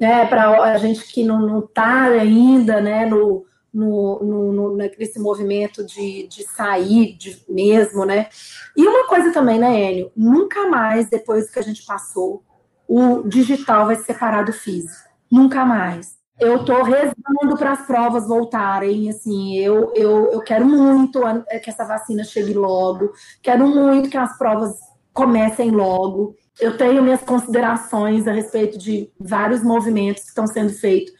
S3: né, para a gente que não está ainda, né, no, no, no, no, nesse movimento de, de sair de, mesmo, né? E uma coisa também, né, Enio? Nunca mais, depois que a gente passou, o digital vai se separar do físico. Nunca mais. Eu estou rezando para as provas voltarem, assim, eu, eu, eu quero muito que essa vacina chegue logo, quero muito que as provas comecem logo. Eu tenho minhas considerações a respeito de vários movimentos que estão sendo feitos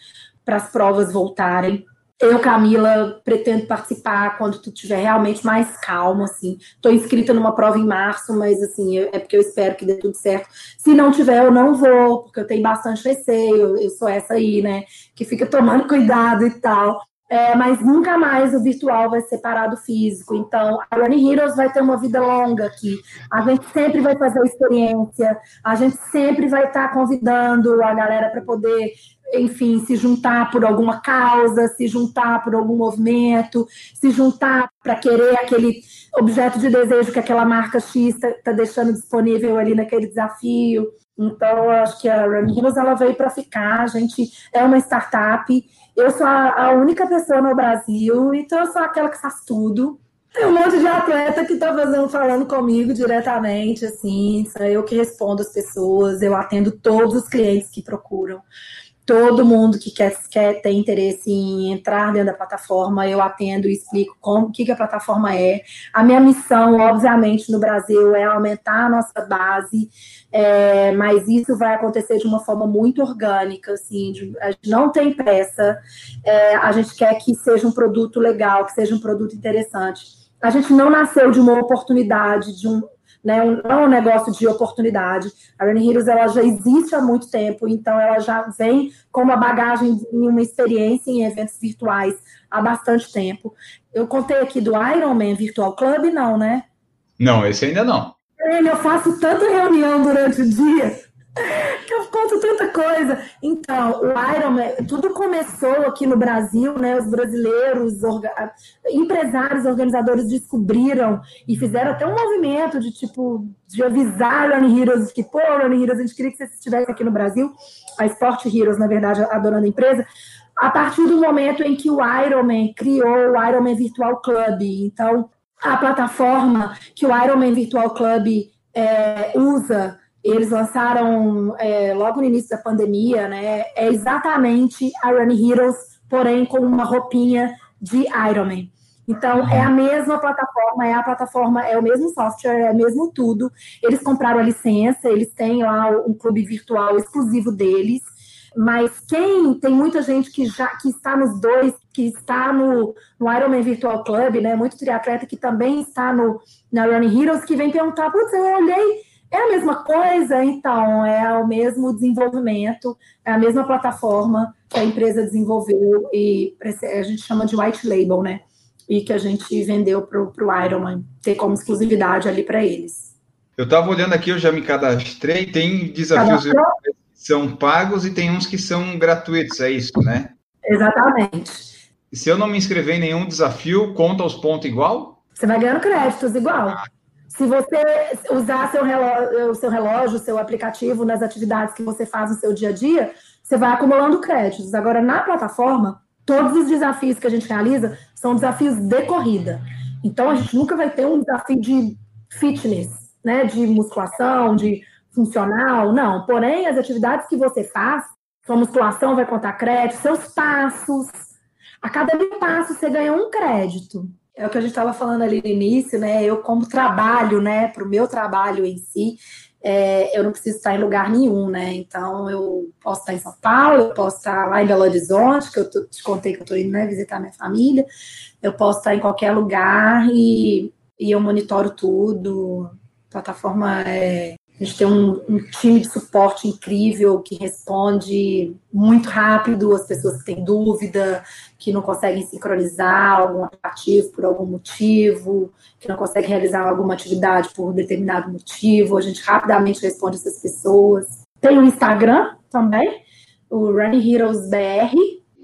S3: para as provas voltarem. Eu, Camila, pretendo participar quando tu tiver realmente mais calmo, assim. Estou inscrita numa prova em março, mas assim, é porque eu espero que dê tudo certo. Se não tiver, eu não vou, porque eu tenho bastante receio. Eu sou essa aí, né, que fica tomando cuidado e tal. É, mas nunca mais o virtual vai separar do físico. Então, a Running Heroes vai ter uma vida longa aqui. A gente sempre vai fazer experiência, a gente sempre vai estar convidando a galera para poder enfim, se juntar por alguma causa, se juntar por algum movimento, se juntar para querer aquele objeto de desejo que aquela marca X está tá deixando disponível ali naquele desafio. Então, acho que a Raminos ela veio para ficar. A gente é uma startup. Eu sou a, a única pessoa no Brasil, então eu sou aquela que faz tudo. Tem um monte de atleta que está fazendo, falando comigo diretamente, assim, eu que respondo as pessoas, eu atendo todos os clientes que procuram todo mundo que quer, quer ter interesse em entrar dentro da plataforma, eu atendo e explico como que, que a plataforma é. A minha missão, obviamente, no Brasil é aumentar a nossa base, é, mas isso vai acontecer de uma forma muito orgânica, assim, de, a gente não tem pressa, é, a gente quer que seja um produto legal, que seja um produto interessante. A gente não nasceu de uma oportunidade, de um, né? Não é um negócio de oportunidade. A Running Heroes ela já existe há muito tempo, então ela já vem com uma bagagem e uma experiência em eventos virtuais há bastante tempo. Eu contei aqui do Ironman Virtual Club, não, né?
S2: Não, esse ainda não.
S3: Eu faço tanta reunião durante o dia eu conto tanta coisa. Então, o Ironman, tudo começou aqui no Brasil, né? Os brasileiros, orga... empresários, organizadores descobriram e fizeram até um movimento de tipo de avisar Running Heroes que, pô, Running Heroes, a gente queria que você estivesse aqui no Brasil. A Sport Heroes, na verdade, a dona da empresa. A partir do momento em que o Ironman criou o Ironman Virtual Club. Então, a plataforma que o Ironman Virtual Club é, usa eles lançaram é, logo no início da pandemia, né? É exatamente a Run Heroes, porém com uma roupinha de Ironman. Então, é a mesma plataforma, é a plataforma, é o mesmo software, é o mesmo tudo. Eles compraram a licença, eles têm lá um clube virtual exclusivo deles. Mas quem tem muita gente que já que está nos dois, que está no, no Ironman Virtual Club, né? Muito triatleta que também está no na Running Heroes, que vem perguntar, putz, eu olhei é a mesma coisa, então, é o mesmo desenvolvimento, é a mesma plataforma que a empresa desenvolveu e a gente chama de white label, né? E que a gente vendeu para o Ironman, ter como exclusividade ali para eles.
S2: Eu estava olhando aqui, eu já me cadastrei, tem desafios que são pagos e tem uns que são gratuitos, é isso, né?
S3: Exatamente.
S2: E se eu não me inscrever em nenhum desafio, conta os pontos igual?
S3: Você vai ganhando créditos igual. Ah. Se você usar seu relógio, o seu relógio, seu aplicativo nas atividades que você faz no seu dia a dia, você vai acumulando créditos. Agora, na plataforma, todos os desafios que a gente realiza são desafios de corrida. Então, a gente nunca vai ter um desafio de fitness, né, de musculação, de funcional, não. Porém, as atividades que você faz, sua musculação vai contar crédito, seus passos. A cada mil passos você ganha um crédito. É o que a gente estava falando ali no início, né? Eu, como trabalho, né, para o meu trabalho em si, é, eu não preciso estar em lugar nenhum, né? Então, eu posso estar em São Paulo, eu posso estar lá em Belo Horizonte, que eu te contei que eu estou indo né, visitar minha família, eu posso estar em qualquer lugar e, e eu monitoro tudo. A plataforma é, a gente tem um, um, time de suporte incrível que responde muito rápido as pessoas que têm dúvida, que não conseguem sincronizar algum aplicativo por algum motivo, que não conseguem realizar alguma atividade por determinado motivo. A gente rapidamente responde essas pessoas. Tem o Instagram também, o Running Heroes BR,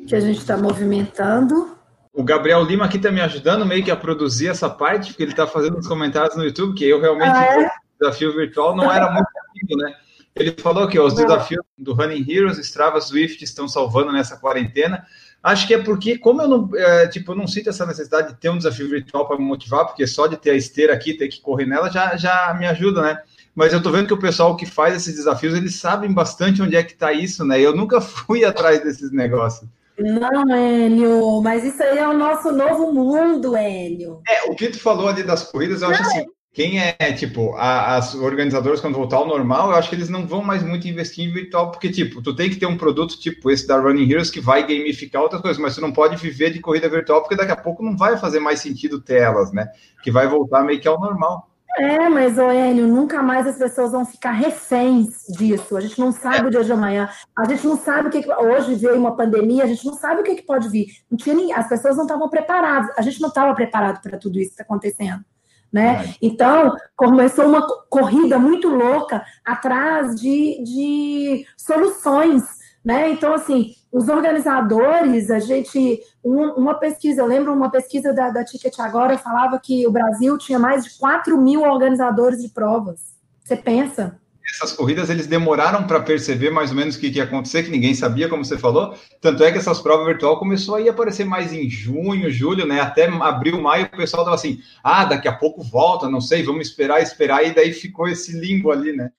S3: que a gente está movimentando.
S2: O Gabriel Lima aqui está me ajudando meio que a produzir essa parte, porque ele está fazendo os comentários no YouTube, que eu realmente. Ah, é? Desafio virtual não era muito amigo, né? Ele falou que os desafios do Running Heroes, Strava, Swift estão salvando nessa quarentena. Acho que é porque, como eu não, é, tipo, eu não sinto essa necessidade de ter um desafio virtual para me motivar, porque só de ter a esteira aqui, ter que correr nela, já, já me ajuda, né? Mas eu tô vendo que o pessoal que faz esses desafios, eles sabem bastante onde é que tá isso, né? Eu nunca fui atrás desses negócios.
S3: Não, Enio, mas isso aí é o nosso novo mundo, Enio.
S2: É, o que tu falou ali das corridas, eu não, acho assim, quem é, tipo, a, as organizadoras quando voltar ao normal, eu acho que eles não vão mais muito investir em virtual, porque, tipo, tu tem que ter um produto tipo esse da Running Heroes que vai gamificar outras coisas, mas tu não pode viver de corrida virtual, porque daqui a pouco não vai fazer mais sentido ter elas, né? Que vai voltar meio que ao normal.
S3: É, mas, ô Enio, nunca mais as pessoas vão ficar reféns disso. A gente não sabe o dia de amanhã. A gente não sabe o que, que. Hoje veio uma pandemia, a gente não sabe o que, que pode vir. Não tinha nem... As pessoas não estavam preparadas. A gente não estava preparado para tudo isso que está acontecendo né? Então, começou uma corrida muito louca atrás de, de soluções, né? Então, assim, os organizadores, a gente, um, uma pesquisa, eu lembro uma pesquisa da, da Ticket Agora, falava que o Brasil tinha mais de 4 mil organizadores de provas. Você pensa?
S2: Essas corridas eles demoraram para perceber mais ou menos o que, que ia acontecer, que ninguém sabia, como você falou. Tanto é que essas provas virtual começou a aparecer mais em junho, julho, né? Até abril, maio, o pessoal tava assim: ah, daqui a pouco volta, não sei, vamos esperar, esperar, e daí ficou esse limbo ali, né?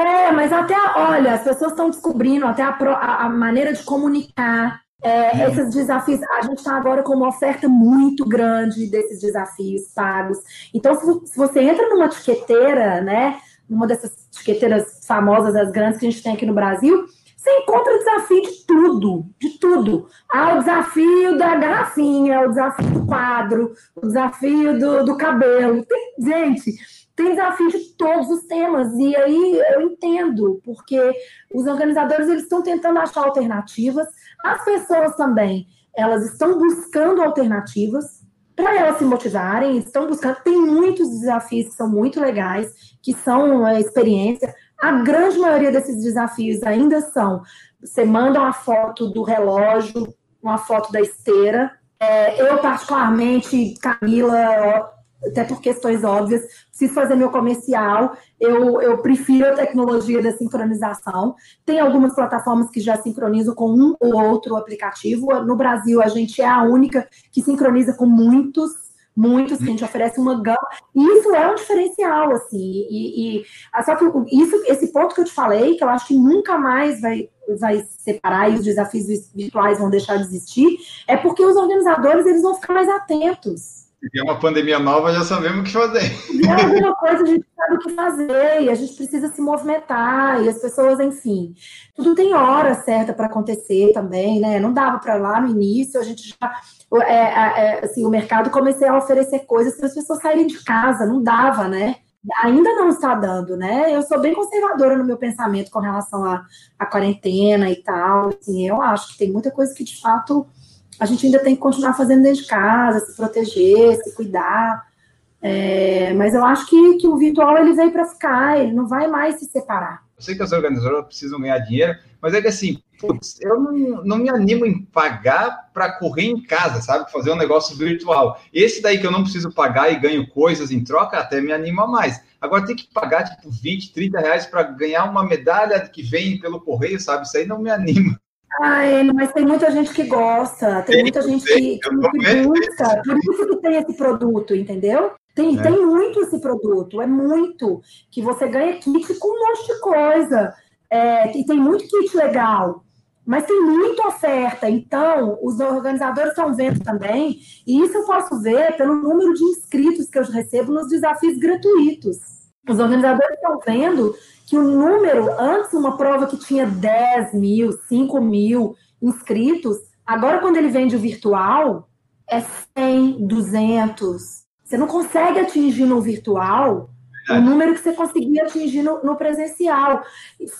S3: É, mas até, olha, as pessoas estão descobrindo até a, a, a, maneira de comunicar. É, é. Esses desafios, a gente está agora com uma oferta muito grande desses desafios pagos. Então, se, se você entra numa etiqueteira, né, numa dessas etiqueteiras famosas, as grandes que a gente tem aqui no Brasil, você encontra desafio de tudo, de tudo. Ah, o desafio da garrafinha, o desafio do quadro, o desafio do, do cabelo. Tem, gente, tem desafio de todos os temas. E aí eu entendo, porque os organizadores eles estão tentando achar alternativas, as pessoas também, elas estão buscando alternativas para elas se motivarem, estão buscando. Tem muitos desafios que são muito legais, que são uma experiência. A grande maioria desses desafios ainda são: você manda uma foto do relógio, uma foto da esteira. É, eu, particularmente, Camila, até por questões óbvias, preciso fazer meu comercial, eu, eu prefiro a tecnologia da sincronização. Tem algumas plataformas que já sincronizam com um ou outro aplicativo. No Brasil, a gente é a única que sincroniza com muitos, muitos, que a gente oferece uma gama. E isso é um diferencial, assim. E, e só que isso, esse ponto que eu te falei, que eu acho que nunca mais vai, vai separar e os desafios virtuais vão deixar de existir, é porque os organizadores eles vão ficar mais atentos
S2: se vier uma pandemia nova, já sabemos o que fazer.
S3: Se vier alguma coisa, a gente sabe o que fazer, e a gente precisa se movimentar, e as pessoas, enfim. Tudo tem hora certa para acontecer também, né? Não dava para lá no início, a gente já. É, é, é, assim, o mercado comecei a oferecer coisas para as pessoas saírem de casa, não dava, né? Ainda não está dando, né? Eu sou bem conservadora no meu pensamento com relação à, à quarentena e tal. Assim, eu acho que tem muita coisa que de fato a gente ainda tem que continuar fazendo dentro de casa, se proteger, se cuidar. É, mas eu acho que, que o virtual ele veio para ficar, ele não vai mais se separar.
S2: Eu sei que as organizadoras precisam ganhar dinheiro, mas é que assim, putz, eu não, não me animo em pagar para correr em casa, sabe? Fazer um negócio virtual. Esse daí que eu não preciso pagar e ganho coisas em troca, até me anima mais. Agora tem que pagar tipo 20, 30 reais para ganhar uma medalha que vem pelo correio, sabe? Isso aí não me anima.
S3: Ai, mas tem muita gente que gosta, tem, tem muita gente que, que busca, por isso que tem esse produto, entendeu? Tem, é. tem muito esse produto, é muito. Que você ganha kit com um monte de coisa. É, e tem muito kit legal, mas tem muita oferta. Então, os organizadores estão vendo também, e isso eu posso ver pelo número de inscritos que eu recebo nos desafios gratuitos. Os organizadores estão vendo que o número, antes uma prova que tinha 10 mil, 5 mil inscritos, agora quando ele vende o virtual, é 100, 200. Você não consegue atingir no virtual o número que você conseguia atingir no, no, presencial.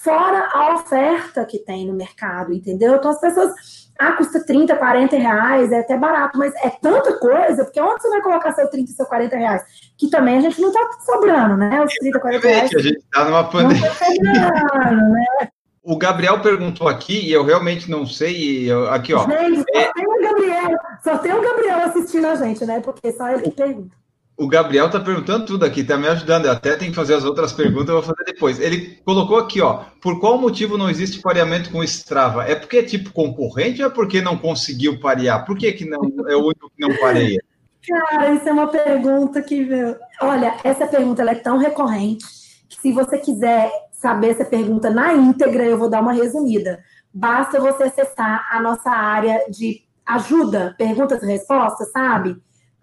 S3: Fora a oferta que tem no mercado, entendeu? Então as pessoas. Ah, custa 30, 40 reais, é até barato, mas é tanta coisa, porque onde você vai colocar seu 30 e seu 40 reais? Que também a gente não tá sobrando, né? Os 30, 40 reais.
S2: A gente tá numa pandemia. Não tá sobrando, né? O Gabriel perguntou aqui, e eu realmente não sei. Eu, aqui, ó.
S3: Gente, só é... tem o Gabriel, só tem o Gabriel assistindo a gente, né? Porque só ele que pergunta.
S2: O Gabriel tá perguntando tudo aqui, tá me ajudando. Eu até tenho que fazer as outras perguntas, eu vou fazer depois. Ele colocou aqui, ó, por qual motivo não existe pareamento com Strava? É porque é tipo concorrente ou é porque não conseguiu parear? Por que, que não é o único que não pareia?
S3: Cara, isso é uma pergunta que, meu... olha, essa pergunta é tão recorrente que se você quiser saber essa pergunta na íntegra, eu vou dar uma resumida. Basta você acessar a nossa área de ajuda, perguntas e respostas, sabe?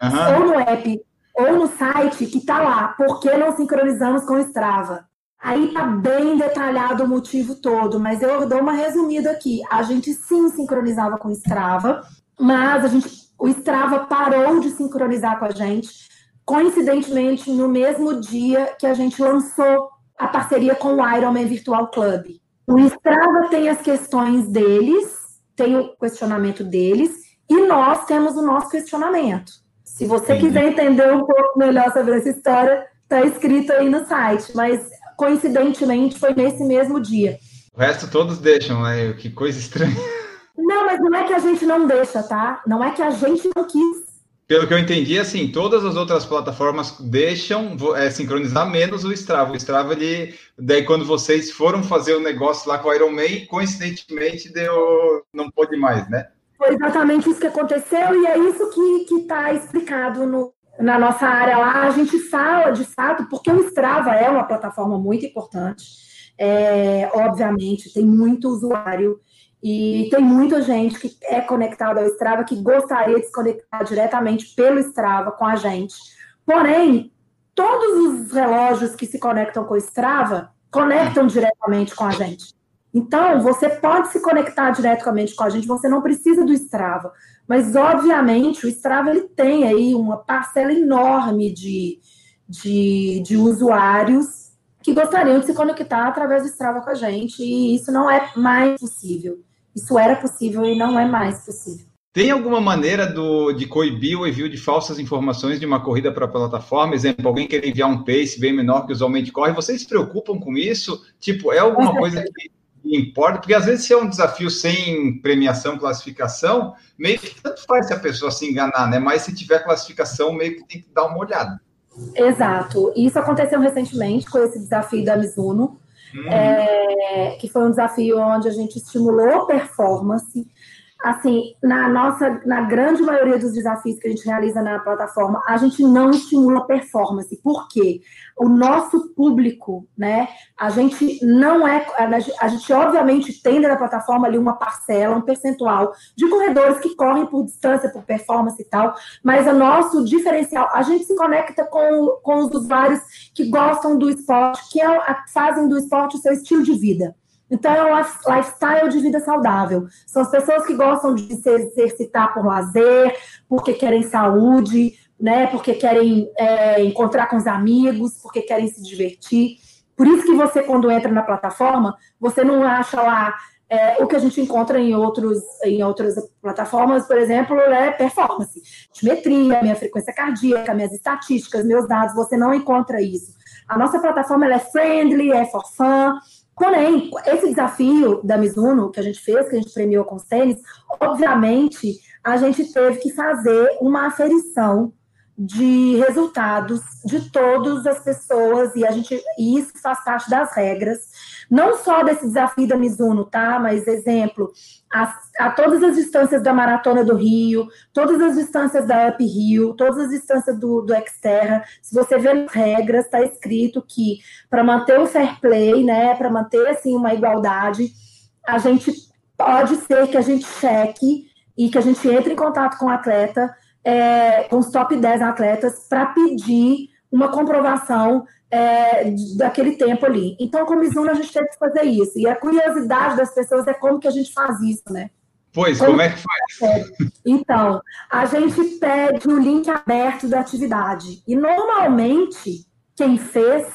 S3: Uhum. Ou no app ou no site que está lá, por que não sincronizamos com Strava? Aí tá bem detalhado o motivo todo, mas eu dou uma resumida aqui. A gente sim sincronizava com Strava, mas a gente, o Strava parou de sincronizar com a gente, coincidentemente no mesmo dia que a gente lançou a parceria com o Ironman Virtual Club. O Strava tem as questões deles, tem o questionamento deles, e nós temos o nosso questionamento. Se você quiser entender um pouco melhor sobre essa história, está escrito aí no site, mas coincidentemente foi nesse mesmo dia.
S2: O resto todos deixam, né? Que coisa estranha.
S3: Não, mas não é que a gente não deixa, tá? Não é que a gente não quis.
S2: Pelo que eu entendi, assim, todas as outras plataformas deixam é, sincronizar menos o Strava. O Strava, ele, daí quando vocês foram fazer o negócio lá com o Iron Man, coincidentemente deu, não pôde mais, né?
S3: Foi exatamente isso que aconteceu e é isso que está explicado no, na nossa área lá. A gente fala, de fato, porque o Strava é uma plataforma muito importante. É, obviamente, tem muito usuário e tem muita gente que é conectada ao Strava que gostaria de se conectar diretamente pelo Strava com a gente. Porém, todos os relógios que se conectam com o Strava conectam diretamente com a gente. Então, você pode se conectar diretamente com a gente, você não precisa do Strava. Mas, obviamente, o Strava ele tem aí uma parcela enorme de, de, de usuários que gostariam de se conectar através do Strava com a gente, e isso não é mais possível. Isso era possível e não é mais possível.
S2: Tem alguma maneira do, de coibir o envio de falsas informações de uma corrida para a plataforma? Exemplo, alguém quer enviar um pace bem menor que usualmente corre. Vocês se preocupam com isso? Tipo, é alguma coisa que importa, porque às vezes se é um desafio sem premiação, classificação, meio que tanto faz se a pessoa se enganar, né? Mas se tiver classificação, meio que tem que dar uma olhada.
S3: Exato. Isso aconteceu recentemente com esse desafio da Mizuno, hum. é, que foi um desafio onde a gente estimulou performance assim, na nossa, na grande maioria dos desafios que a gente realiza na plataforma, a gente não estimula performance. Por quê? O nosso público, né? A gente não é, a gente obviamente tem na plataforma ali uma parcela, um percentual de corredores que correm por distância, por performance e tal, mas o nosso diferencial, a gente se conecta com, com os usuários que gostam do esporte, que é, fazem do esporte o seu estilo de vida. Então, é um lifestyle de vida saudável. São as pessoas que gostam de se exercitar por lazer, porque querem saúde, né? Porque querem é, encontrar com os amigos, porque querem se divertir. Por isso que você, quando entra na plataforma, você não acha lá é, o que a gente encontra em, outros, em outras plataformas, por exemplo, é performance, altimetria, minha frequência cardíaca, minhas estatísticas, meus dados, você não encontra isso. A nossa plataforma é friendly, é for fun, Porém, esse desafio da Mizuno que a gente fez, que a gente premiou com os tênis, obviamente a gente teve que fazer uma aferição de resultados de todas as pessoas e a gente e isso faz parte das regras. Não só desse desafio da Mizuno, tá? Mas exemplo, a, a todas as distâncias da Maratona do Rio, todas as distâncias da Up Rio, todas as distâncias do, do Xterra, se você vê nas regras, está escrito que para manter o fair play, né, para manter assim uma igualdade, a gente pode ser que a gente cheque e que a gente entre em contato com o atleta é, com os top 10 atletas para pedir uma comprovação é, daquele tempo ali. Então, como Mizuno, a gente teve que fazer isso. E a curiosidade das pessoas é como que a gente faz isso, né?
S2: Pois, como, como é que faz?
S3: Então, a gente pede o link aberto da atividade. E normalmente, quem fez,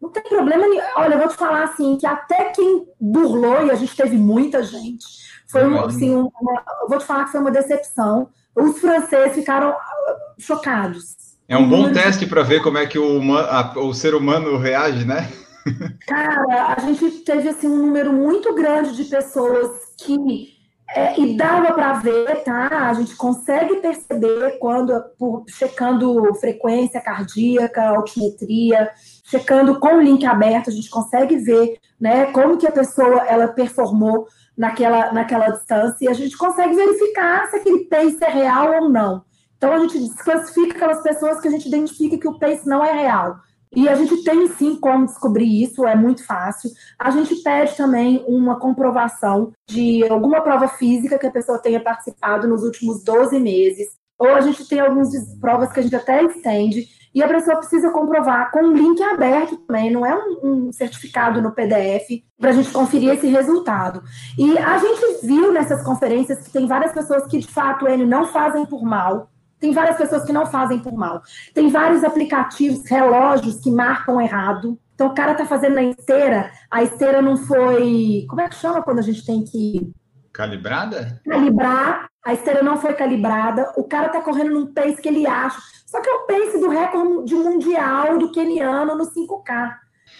S3: não tem problema nenhum. Olha, eu vou te falar assim, que até quem burlou, e a gente teve muita gente, foi assim, uma, eu vou te falar que foi uma decepção os franceses ficaram ah, chocados.
S2: É um bom teste para ver como é que o, a, o ser humano reage, né?
S3: Cara, a gente teve assim, um número muito grande de pessoas que. É, e dava para ver, tá? A gente consegue perceber quando, por, checando frequência cardíaca, altimetria, checando com o link aberto, a gente consegue ver né, como que a pessoa ela performou naquela, naquela distância e a gente consegue verificar se aquele pace é real ou não. Então a gente desclassifica aquelas pessoas que a gente identifica que o pace não é real. E a gente tem sim como descobrir isso, é muito fácil. A gente pede também uma comprovação de alguma prova física que a pessoa tenha participado nos últimos 12 meses. Ou a gente tem algumas provas que a gente até estende e a pessoa precisa comprovar com um link aberto também, não é um, um certificado no PDF, para a gente conferir esse resultado. E a gente viu nessas conferências que tem várias pessoas que, de fato, ele não fazem por mal, tem várias pessoas que não fazem por mal. Tem vários aplicativos, relógios que marcam errado. Então o cara tá fazendo a esteira, a esteira não foi. Como é que chama quando a gente tem que.
S2: Calibrada?
S3: Calibrar, a esteira não foi calibrada, o cara tá correndo num pace que ele acha. Só que é o pace do recorde mundial do keniano no 5K.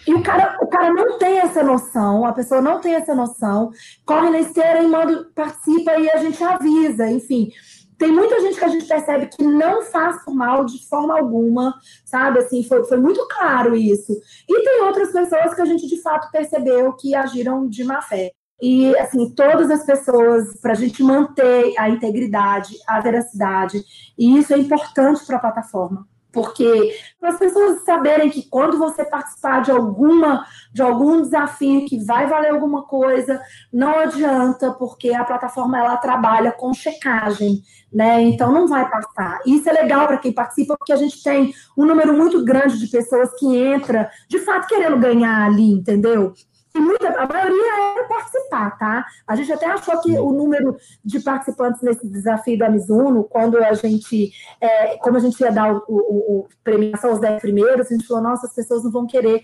S3: E o cara, o cara não tem essa noção, a pessoa não tem essa noção, corre na esteira e manda, participa e a gente avisa, enfim. Tem muita gente que a gente percebe que não faz mal de forma alguma, sabe? Assim, foi, foi muito claro isso. E tem outras pessoas que a gente de fato percebeu que agiram de má fé. E, assim, todas as pessoas, para a gente manter a integridade, a veracidade, e isso é importante para a plataforma. Porque para as pessoas saberem que quando você participar de alguma de algum desafio que vai valer alguma coisa, não adianta, porque a plataforma ela trabalha com checagem, né? Então não vai passar. Isso é legal para quem participa, porque a gente tem um número muito grande de pessoas que entra, de fato querendo ganhar ali, entendeu? E muita, a maioria é participar, tá? A gente até achou que o número de participantes nesse desafio da Mizuno, quando a gente, é, como a gente ia dar o, o, o premiação aos 10 primeiros, a gente falou, nossa, as pessoas não vão querer.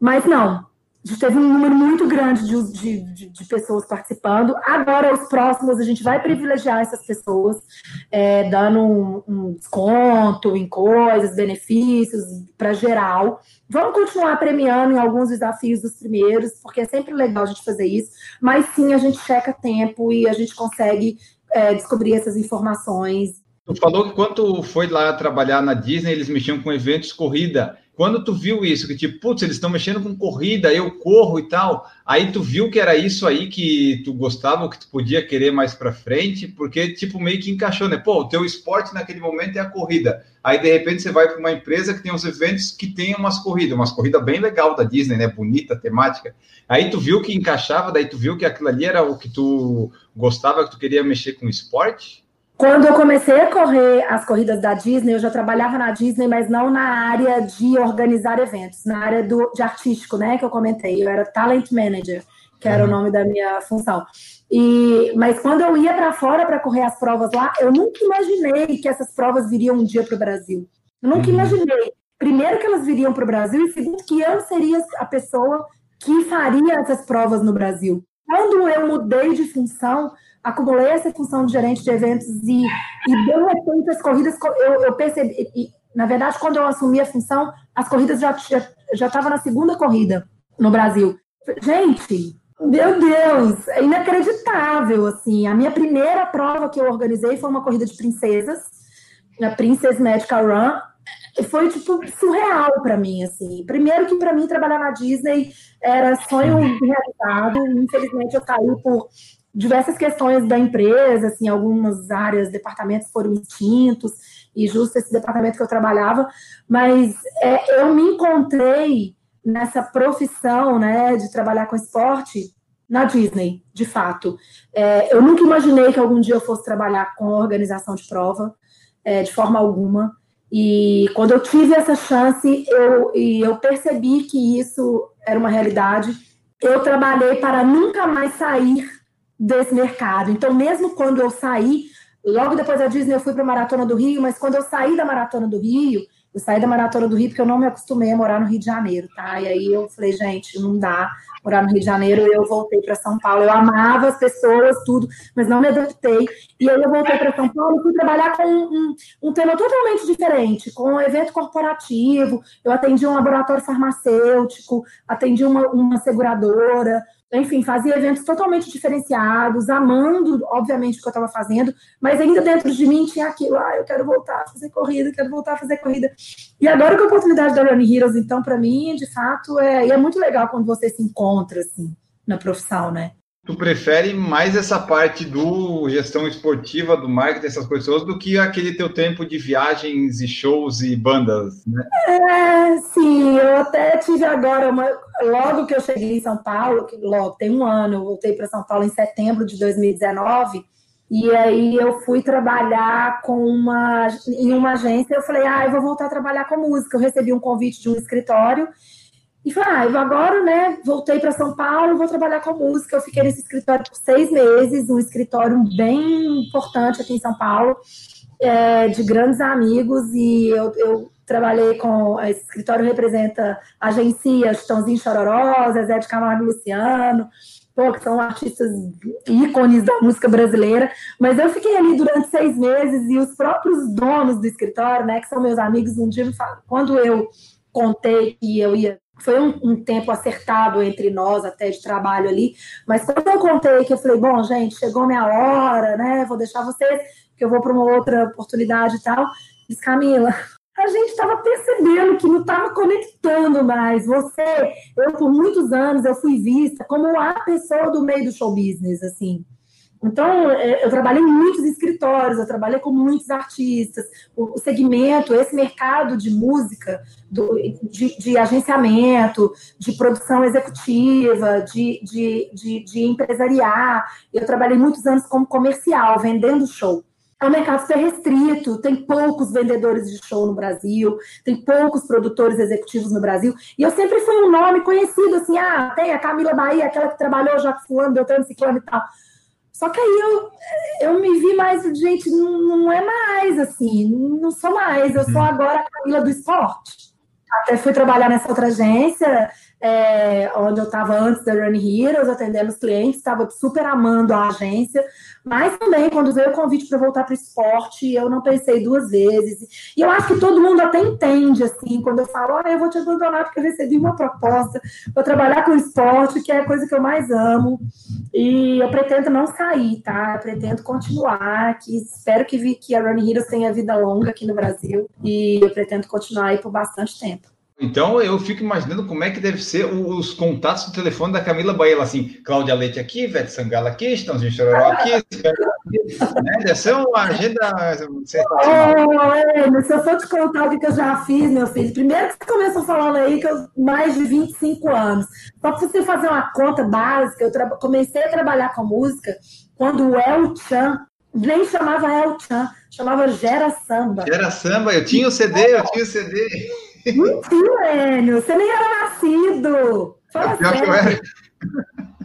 S3: Mas não, a gente teve um número muito grande de, de, de, pessoas participando. Agora, os próximos, a gente vai privilegiar essas pessoas, é, dando um, um, desconto em coisas, benefícios para geral. Vamos continuar premiando em alguns desafios dos primeiros, porque é sempre legal a gente fazer isso. Mas sim, a gente checa tempo e a gente consegue é, descobrir essas informações.
S2: Tu falou que quando foi lá trabalhar na Disney, eles mexiam com eventos corrida. Quando tu viu isso, que tipo, putz, eles estão mexendo com corrida, eu corro e tal, aí tu viu que era isso aí que tu gostava, que tu podia querer mais para frente, porque tipo meio que encaixou, né? Pô, o teu esporte naquele momento é a corrida. Aí de repente você vai para uma empresa que tem uns eventos que tem umas corridas, umas corridas bem legal da Disney, né? Bonita, temática. Aí tu viu que encaixava, daí tu viu que aquilo ali era o que tu gostava, que tu queria mexer com esporte?
S3: Quando eu comecei a correr as corridas da Disney, eu já trabalhava na Disney, mas não na área de organizar eventos, na área do, de artístico, né? Que eu comentei. Eu era talent manager, que era o nome da minha função. E, mas quando eu ia para fora para correr as provas lá, eu nunca imaginei que essas provas viriam um dia para o Brasil. Eu nunca uhum. imaginei. Primeiro que elas viriam para o Brasil e segundo que eu seria a pessoa que faria essas provas no Brasil. quando eu mudei de função, acumulei essa função de gerente de eventos e, e de repente as corridas, eu, eu percebi, e, na verdade, quando eu assumi a função, as corridas já estavam já, já na segunda corrida no Brasil. Gente, meu Deus, é inacreditável, assim. A minha primeira prova que eu organizei foi uma corrida de princesas, a Princess Medical Run, foi tipo surreal para mim, assim. Primeiro que para mim trabalhar na Disney era sonho realizado. Infelizmente eu caí por diversas questões da empresa, assim, algumas áreas, departamentos foram extintos e justo esse departamento que eu trabalhava, mas é, eu me encontrei nessa profissão, né, de trabalhar com esporte na Disney, de fato. É, eu nunca imaginei que algum dia eu fosse trabalhar com organização de prova, é, de forma alguma. E quando eu tive essa chance, eu, e eu percebi que isso era uma realidade, eu trabalhei para nunca mais sair desse mercado. Então, mesmo quando eu saí, logo depois da Disney eu fui para a Maratona do Rio, mas quando eu saí da Maratona do Rio, eu saí da Maratona do Rio porque eu não me acostumei a morar no Rio de Janeiro, tá? E aí eu falei, gente, não dá morar no Rio de Janeiro, eu voltei para São Paulo. Eu amava as pessoas, tudo, mas não me adaptei. E aí eu voltei para São Paulo e fui trabalhar com um, um, tema totalmente diferente, com um evento corporativo. Eu atendi um laboratório farmacêutico, atendi uma, uma seguradora, enfim, fazia eventos totalmente diferenciados, amando, obviamente, o que eu estava fazendo, mas ainda dentro de mim tinha aquilo, ah, eu quero voltar a fazer corrida, quero voltar a fazer corrida. E agora com a oportunidade da Running Heroes, então, para mim, de fato, é, é muito legal quando você se encontra, assim, na profissão, né?
S2: Tu prefere mais essa parte do gestão esportiva, do marketing, essas coisas, do que aquele teu tempo de viagens e shows e bandas, né?
S3: É, sim, eu até tive agora, uma, logo que eu cheguei em São Paulo, que logo tem um ano, eu voltei para São Paulo em setembro de 2019, e aí eu fui trabalhar com uma, em uma agência, eu falei, ah, eu vou voltar a trabalhar com música, eu recebi um convite de um escritório, e falei, ah, agora, né, voltei para São Paulo, vou trabalhar com música. Eu fiquei nesse escritório por seis meses, um escritório bem importante aqui em São Paulo, é, de grandes amigos, e eu, eu trabalhei com. Esse escritório representa agencias Chitãozinho Chororó, Zé de Camargo Luciano, pô, que são artistas ícones da música brasileira, mas eu fiquei ali durante seis meses e os próprios donos do escritório, né, que são meus amigos, um dia me falaram, quando eu contei que eu ia foi um, um, tempo acertado entre nós, até de trabalho ali. Mas quando eu contei que eu falei, bom, gente, chegou minha hora, né? Vou deixar vocês, que eu vou para uma outra oportunidade e tal. Diz Camila, a gente estava percebendo que não estava conectando mais. Você, eu por muitos anos eu fui vista como a pessoa do meio do show business, assim. Então, é, eu trabalhei em muitos escritórios, eu trabalhei com muitos artistas. O segmento, esse mercado de música, do, de, de, agenciamento, de produção executiva, de, de, de, de empresariar. Eu trabalhei muitos anos como comercial, vendendo show. É um mercado super restrito, tem poucos vendedores de show no Brasil, tem poucos produtores executivos no Brasil. E eu sempre fui um nome conhecido, assim, ah, tem a Camila Bahia, aquela que trabalhou já com fulano, Beltrano, Ciclano e tal. Só que aí eu, eu me vi mais, gente, não, não é mais assim, não sou mais, eu sou uhum. agora a Camila do esporte. Até fui trabalhar nessa outra agência, é, onde eu estava antes da Run Heroes, atendendo os clientes, estava super amando a agência, mas também, quando veio o convite para voltar para o esporte, eu não pensei duas vezes. E eu acho que todo mundo até entende, assim, quando eu falo, olha, eu vou te abandonar porque eu recebi uma proposta para trabalhar com esporte, que é a coisa que eu mais amo. E eu pretendo não sair, tá? Eu pretendo continuar, que espero que, que a Run Heroes tenha vida longa aqui no Brasil. E eu pretendo continuar aí por bastante tempo.
S2: Então eu fico imaginando como é que deve ser os contatos do telefone da Camila Bahia, assim, Cláudia Leite aqui, Vete Sangala aqui, Estãozinho Chororó aqui, né? Deve ser uma agenda
S3: sensacional. Oh, se eu for te contar o que eu já fiz, meu filho, primeiro que você começou falando aí que eu mais de 25 anos. Só para você fazer uma conta básica, eu comecei a trabalhar com música quando o El Chan, nem chamava El Chan, chamava Gera Samba.
S2: Gera Samba, eu tinha o CD, eu tinha o CD.
S3: Mentira, Enio, você nem era nascido. Fala sério. Eu era.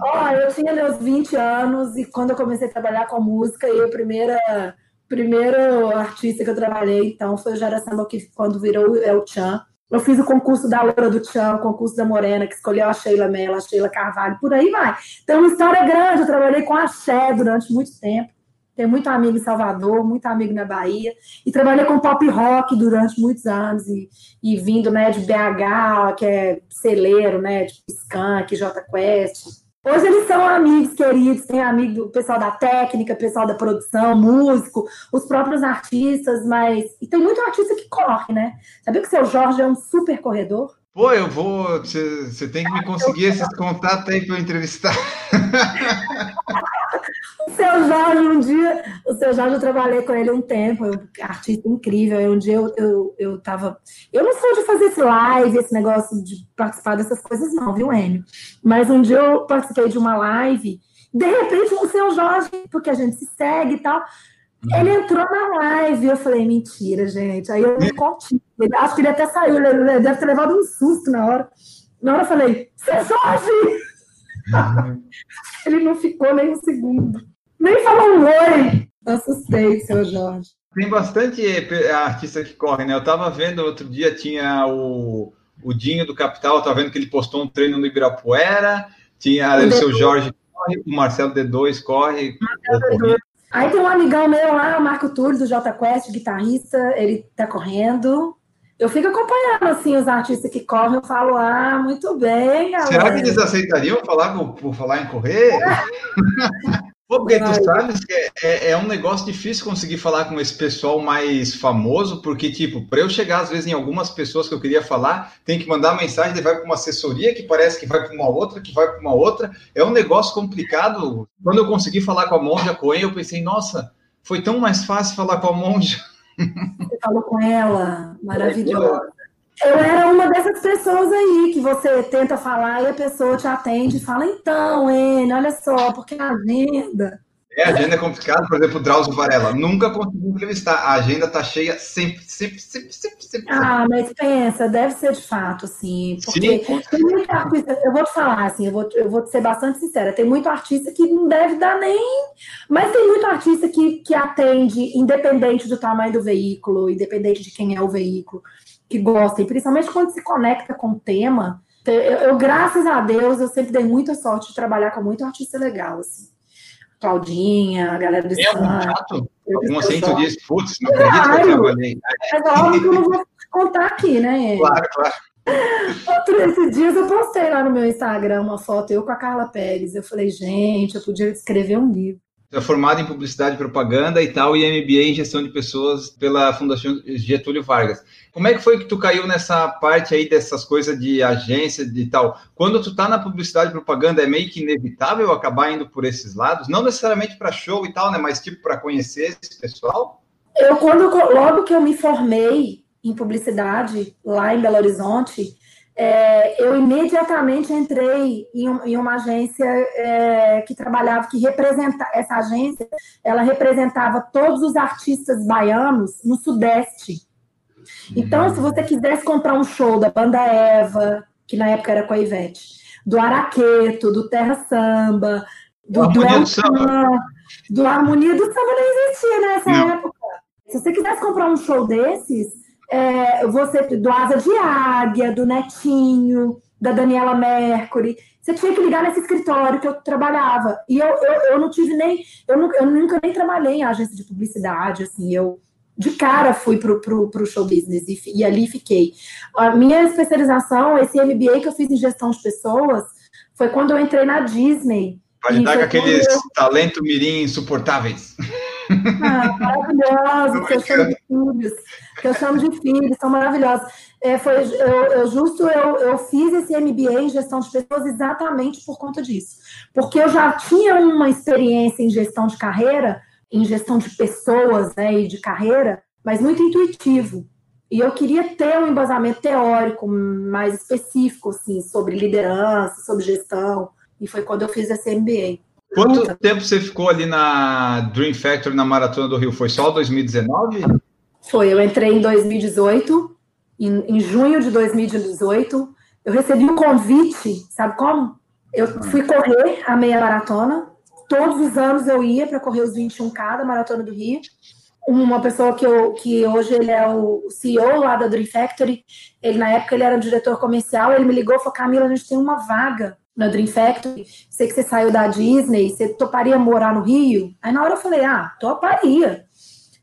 S3: Ó, eu tinha meus 20 anos e quando eu comecei a trabalhar com música, eu a primeira primeiro artista que eu trabalhei, então, foi o Jara Samba, que quando virou El Chan. Eu fiz o concurso da Loura do Tchão, o concurso da Morena, que escolheu a Sheila Mello, a Sheila Carvalho, por aí vai. Então, uma história grande. Eu trabalhei com a Xé durante muito tempo. Tenho muito amigo em Salvador, muito amigo na Bahia. E trabalhei com pop rock durante muitos anos. E, e vindo né, de BH, que é celeiro, né? De Skank, J Quest. Hoje eles são amigos queridos, tem amigo do pessoal da técnica, pessoal da produção, músico, os próprios artistas, mas. E tem muito artista que corre, né? Sabia que o seu Jorge é um super corredor?
S2: Pô, eu vou. Você tem que me conseguir esses contatos aí para eu entrevistar.
S3: o seu Jorge, um dia, o seu Jorge, eu trabalhei com ele um tempo, eu, artista incrível. Um dia eu, eu, eu tava. Eu não sou de fazer esse live, esse negócio de participar dessas coisas, não, viu, Enio? Mas um dia eu participei de uma live, de repente o seu Jorge, porque a gente se segue e tal. Ele entrou na live, eu falei, mentira, gente. Aí eu me contei. Acho que ele até saiu, ele deve ter levado um susto na hora. Na hora eu falei, seu Jorge! ele não ficou nem um segundo. Nem falou um oi. Assustei, seu Jorge.
S2: Tem bastante artista que corre, né? Eu tava vendo outro dia, tinha o, o Dinho do Capital, eu tava vendo que ele postou um treino no Ibirapuera, tinha o, o seu Jorge corre, o Marcelo D2 corre. Marcelo D2
S3: Aí tem um amigão meu lá, o Marco Túlio, do J Quest, guitarrista, ele tá correndo. Eu fico acompanhando, assim, os artistas que correm, eu falo, ah, muito bem, galera.
S2: Será que eles aceitariam falar por, por falar em correr? Pô, porque tu sabes que é, é, é, um negócio difícil conseguir falar com esse pessoal mais famoso, porque, tipo, para eu chegar, às vezes, em algumas pessoas que eu queria falar, tem que mandar mensagem, daí vai para uma assessoria que parece que vai para uma outra, que vai para uma outra. É um negócio complicado. Quando eu consegui falar com a Monja Coen, eu pensei, nossa, foi tão mais fácil falar com a Monja.
S3: Você falou com ela, maravilhosa. Eu era uma dessas pessoas aí que você tenta falar e a pessoa te atende e fala, então, Enio, olha só, porque a agenda.
S2: É, a agenda é complicada, por exemplo, o Drauzio Varela. Nunca consegui entrevistar. A agenda tá cheia sempre, sempre, sempre, sempre, sempre.
S3: Ah, mas pensa, deve ser de fato, assim. Porque Sim. tem muito artista, eu vou te falar, assim, eu vou, eu vou ser bastante sincera, tem muito artista que não deve dar nem. Mas tem muito artista que, que atende, independente do tamanho do veículo, independente de quem é o veículo que gostem, principalmente quando se conecta com o tema. Eu, eu, graças a Deus, eu sempre dei muita sorte de trabalhar com muito artista legal, assim. Claudinha, a galera do
S2: É algum chato? Algum tu diz, putz, não acredito que eu trabalhei.
S3: Mas é óbvio que eu não vou contar aqui, né?
S2: Claro, claro.
S3: Outro, esses dias eu postei lá no meu Instagram uma foto, eu com a Carla Pérez. Eu falei, gente, eu podia escrever um livro
S2: é formado em publicidade e propaganda e tal, e MBA em gestão de pessoas pela Fundação Getúlio Vargas. Como é que foi que tu caiu nessa parte aí dessas coisas de agência e tal? Quando tu tá na publicidade e propaganda, é meio que inevitável acabar indo por esses lados? Não necessariamente para show e tal, né? Mas tipo para conhecer esse pessoal?
S3: Eu, quando, logo que eu me formei em publicidade lá em Belo Horizonte, é, eu imediatamente entrei em, em uma agência é, que trabalhava, que representa essa agência, ela representava todos os artistas baianos no Sudeste. Então, se você quisesse comprar um show da banda Eva, que na época era com a Ivete, do Araqueto, do Terra Samba, do,
S2: Harmonia do
S3: Harmonia do Samba nem existia nessa Não. época. Se você quisesse comprar um show desses, é, você, do Asa de Águia, do Netinho, da Daniela Mercury. Você tinha que ligar nesse escritório que eu trabalhava. E eu, eu, eu não tive nem. Eu, nunca, eu nunca nem trabalhei em agência de publicidade, assim. Eu de cara fui pro, pro, pro show business e, e ali fiquei. A minha especialização, esse MBA que eu fiz em gestão de pessoas, foi quando eu entrei na Disney.
S2: Pode dar com aqueles eu... talento mirim insuportáveis.
S3: Ah, maravilhosos, que eu chamo de filhos, que eu chamo de filhos, são maravilhosos. É, foi, eu, eu justo eu, eu fiz esse MBA em gestão de pessoas exatamente por conta disso. Porque eu já tinha uma experiência em gestão de carreira, em gestão de pessoas né, e de carreira, mas muito intuitivo. E eu queria ter um embasamento teórico mais específico, assim, sobre liderança, sobre gestão. E foi quando eu fiz esse MBA.
S2: Quanto tempo você ficou ali na Dream Factory, na Maratona do Rio? Foi só 2019?
S3: Foi, eu entrei em 2018, em, em junho de 2018. Eu recebi um convite, sabe como? Eu fui correr a meia maratona. Todos os anos eu ia para correr os 21K da Maratona do Rio. uma pessoa que, eu, que hoje ele é o CEO lá da Dream Factory. Ele, na época, ele era diretor comercial. Ele me ligou e falou: Camila, a gente tem uma vaga na Dream Factory. Sei que você saiu da Disney, você toparia morar no Rio? Aí na hora eu falei: ah, toparia.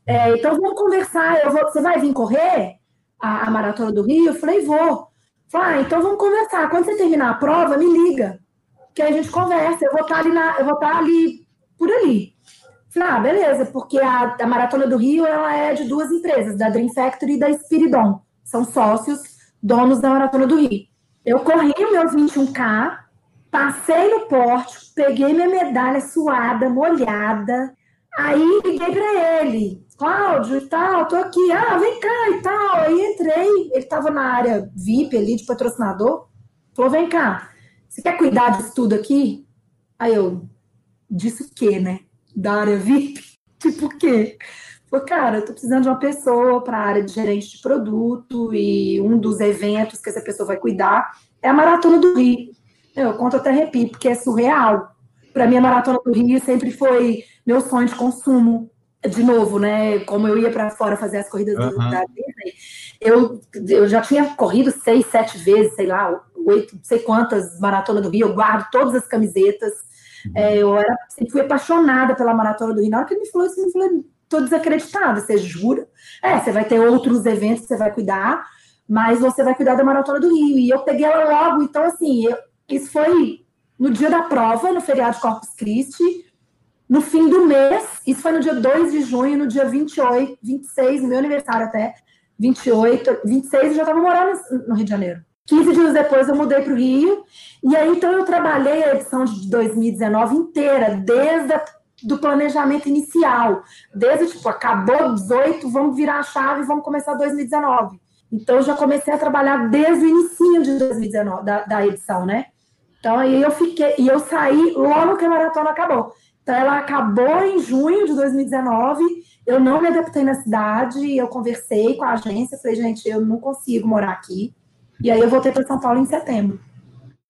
S3: É, então vamos conversar. Eu vou, você vai vir correr a, a maratona do Rio? Eu falei: vou. Falei, ah, então vamos conversar. Quando você terminar a prova, me liga. Que a gente conversa. Eu vou estar ali, na, eu vou estar ali por ali. Falei, ah, beleza, porque a, a Maratona do Rio ela é de duas empresas, da Dream Factory e da Spiridon. São sócios, donos da Maratona do Rio. Eu corri o meu 21K, passei no pórtico, peguei minha medalha suada, molhada. Aí liguei para ele, Cláudio e tal, tô aqui, ah, vem cá e tal. Aí entrei, ele estava na área VIP ali de patrocinador. Falou, vem cá, você quer cuidar disso tudo aqui? Aí eu, disse o quê, né? da área VIP? Tipo o quê? Falei, cara, eu tô precisando de uma pessoa para a área de gerente de produto e um dos eventos que essa pessoa vai cuidar é a Maratona do Rio. Eu conto até arrepio, porque é surreal. Para mim, a Maratona do Rio sempre foi meu sonho de consumo. De novo, né? Como eu ia para fora fazer as corridas uhum. da Disney, eu, eu já tinha corrido seis, sete vezes, sei lá, oito, não sei quantas maratonas do Rio. Eu guardo todas as camisetas é, eu era, sempre fui apaixonada pela Maratona do Rio. Na hora que ele me falou isso, eu falei, tô desacreditada, você jura? É, você vai ter outros eventos que você vai cuidar, mas você vai cuidar da Maratona do Rio. E eu peguei ela logo, então assim, eu, isso foi no dia da prova, no feriado de Corpus Christi, no fim do mês, isso foi no dia 2 de junho, no dia 28, 26, meu aniversário até, 28, 26, eu já estava morando no Rio de Janeiro. 15 dias depois eu mudei para o Rio, e aí então eu trabalhei a edição de 2019 inteira, desde a, do planejamento inicial, desde tipo, acabou 18, vamos virar a chave, vamos começar 2019. Então eu já comecei a trabalhar desde o início de 2019, da, da edição, né? Então aí eu fiquei, e eu saí logo que a maratona acabou. Então ela acabou em junho de 2019, eu não me adaptei na cidade, eu conversei com a agência, falei, gente, eu não consigo morar aqui e aí eu voltei para São Paulo em setembro.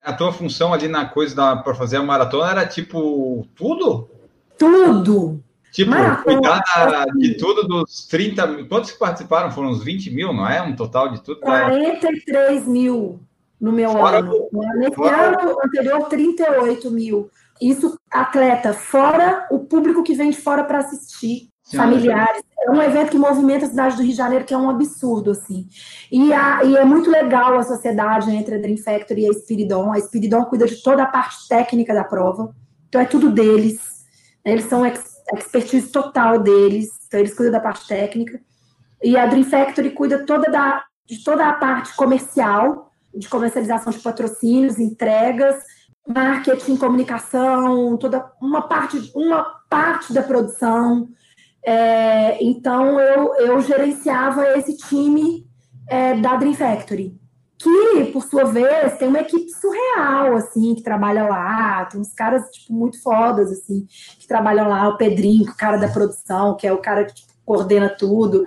S2: A tua função ali na coisa para fazer a maratona era tipo tudo?
S3: Tudo!
S2: Tipo, maratona, cuidar assim, de tudo dos 30 Quantos que participaram? Foram uns 20 mil, não é? Um total de tudo?
S3: 43 mil no meu fora ano. Nesse fora... ano anterior, 38 mil. Isso, atleta, fora o público que vem de fora para assistir familiares. É um evento que movimenta a cidade do Rio de Janeiro, que é um absurdo, assim. E, a, e é muito legal a sociedade entre a Dream Factory e a Spiridon. A Spiridon cuida de toda a parte técnica da prova, então é tudo deles. Eles são ex, expertise total deles, então eles cuidam da parte técnica. E a Dream Factory cuida toda da, de toda a parte comercial, de comercialização de patrocínios, entregas, marketing, comunicação, toda uma parte, uma parte da produção. É, então eu, eu gerenciava esse time é, da Dream Factory, que por sua vez tem uma equipe surreal assim que trabalha lá, tem uns caras tipo muito fodas assim que trabalham lá, o Pedrinho, o cara da produção, que é o cara que tipo, coordena tudo.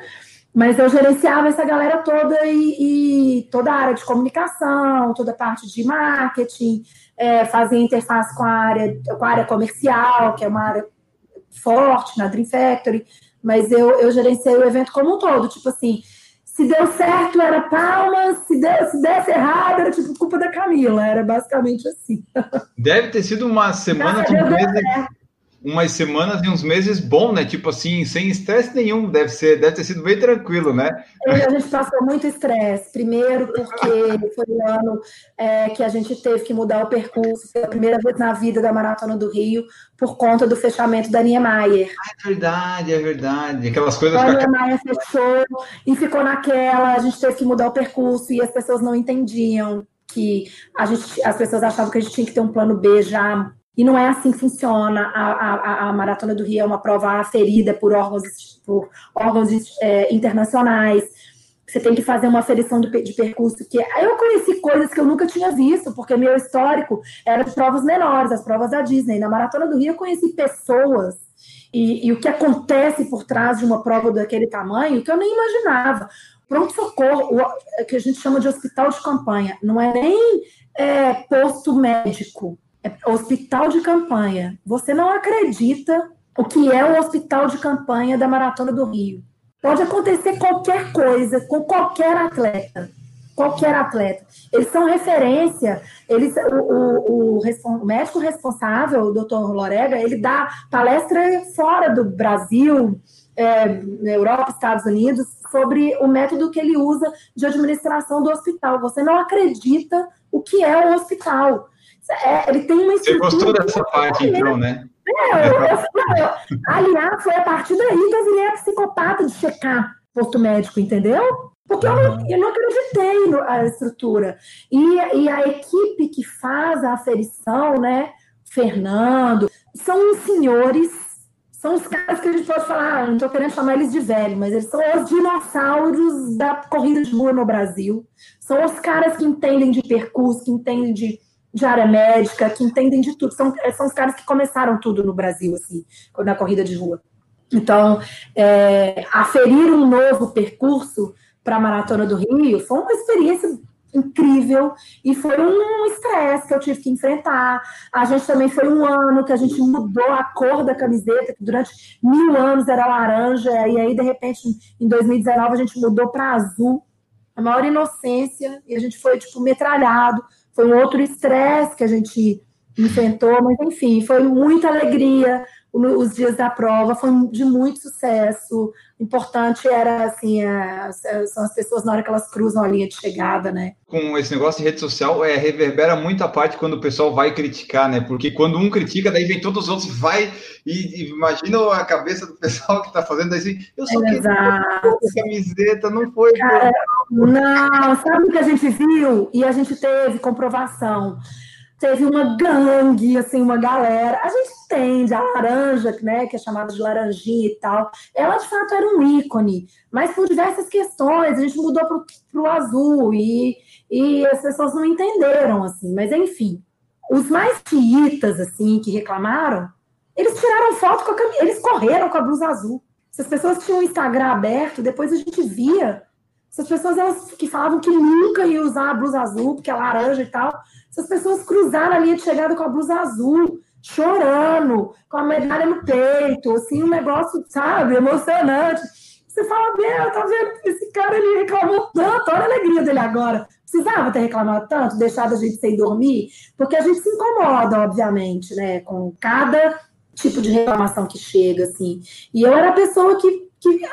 S3: Mas eu gerenciava essa galera toda e, e, toda a área de comunicação, toda a parte de marketing, é, fazia interface com a área com a área comercial, que é uma área forte na Dream Factory, mas eu, eu gerenciei o evento como um todo, tipo assim, se deu certo era palmas, se, deu, se desse errado era tipo culpa da Camila, era basicamente assim.
S2: Deve ter sido uma semana de um mês, umas semanas e uns meses bom, né? Tipo assim, sem estresse nenhum, deve ser, deve ter sido bem tranquilo, né?
S3: a gente passou muito estresse. Primeiro, porque foi o ano é, que a gente teve que mudar o percurso pela primeira vez na vida da Maratona do Rio, por conta do fechamento da Niemeyer.
S2: Ah, é verdade, é verdade. Aquelas coisas.
S3: A Niemeyer fechou e ficou naquela, a gente teve que mudar o percurso e as pessoas não entendiam que a gente, as pessoas achavam que a gente tinha que ter um plano B já e não é assim que funciona. A, a, a Maratona do Rio é uma prova aferida por órgãos, por órgãos é, internacionais. Você tem que fazer uma aferição de, de percurso. que Eu conheci coisas que eu nunca tinha visto, porque meu histórico era de provas menores, as provas da Disney. Na Maratona do Rio, eu conheci pessoas e, e o que acontece por trás de uma prova daquele tamanho que eu nem imaginava. Pronto-socorro, que a gente chama de hospital de campanha, não é nem é, posto médico hospital de campanha. Você não acredita o que é o hospital de campanha da Maratona do Rio. Pode acontecer qualquer coisa com qualquer atleta. Qualquer atleta. Eles são referência. Eles, o, o, o, o médico responsável, o doutor Lorega, ele dá palestra fora do Brasil, é, Europa, Estados Unidos, sobre o método que ele usa de administração do hospital. Você não acredita o que é o hospital. É, ele tem uma
S2: Você gostou dessa parte, então, né?
S3: É, eu, eu, eu, aliás, foi a partir daí que eu virei a psicopata de checar posto médico, entendeu? Porque eu não, eu não acreditei na estrutura. E, e a equipe que faz a aferição, né, Fernando, são os senhores, são os caras que a gente pode falar, não estou querendo chamar eles de velho, mas eles são os dinossauros da corrida de rua no Brasil. São os caras que entendem de percurso, que entendem de de área médica, que entendem de tudo. São, são os caras que começaram tudo no Brasil, assim, na corrida de rua. Então, é, aferir um novo percurso para a Maratona do Rio foi uma experiência incrível e foi um estresse que eu tive que enfrentar. A gente também foi um ano que a gente mudou a cor da camiseta, que durante mil anos era laranja, e aí, de repente, em 2019, a gente mudou para azul. A maior inocência, e a gente foi, tipo, metralhado foi um outro estresse que a gente enfrentou, mas enfim, foi muita alegria os dias da prova, foi de muito sucesso. O importante era, assim, a, são as pessoas na hora que elas cruzam a linha de chegada, né?
S2: Com esse negócio de rede social, é, reverbera muito a parte quando o pessoal vai criticar, né? Porque quando um critica, daí vem todos os outros, vai e, e imagina a cabeça do pessoal que está fazendo assim, eu só queria camiseta, não foi...
S3: Cara, não, sabe o que a gente viu? E a gente teve comprovação teve uma gangue, assim, uma galera. A gente entende a laranja, né, que é chamada de laranjinha e tal. Ela, de fato, era um ícone, mas por diversas questões, a gente mudou para o azul e, e as pessoas não entenderam, assim. Mas, enfim, os mais xiitas, assim, que reclamaram, eles tiraram foto com a eles correram com a blusa azul. Se as pessoas tinham o Instagram aberto, depois a gente via. Essas pessoas elas, que falavam que nunca iam usar a blusa azul, porque é laranja e tal, essas pessoas cruzaram a linha de chegada com a blusa azul, chorando, com a medalha no peito, assim, um negócio, sabe, emocionante. Você fala, meu, tá vendo? Esse cara ele reclamou tanto, olha a alegria dele agora. Precisava ter reclamado tanto, deixado a gente sem dormir, porque a gente se incomoda, obviamente, né, com cada tipo de reclamação que chega, assim. E eu era a pessoa que, que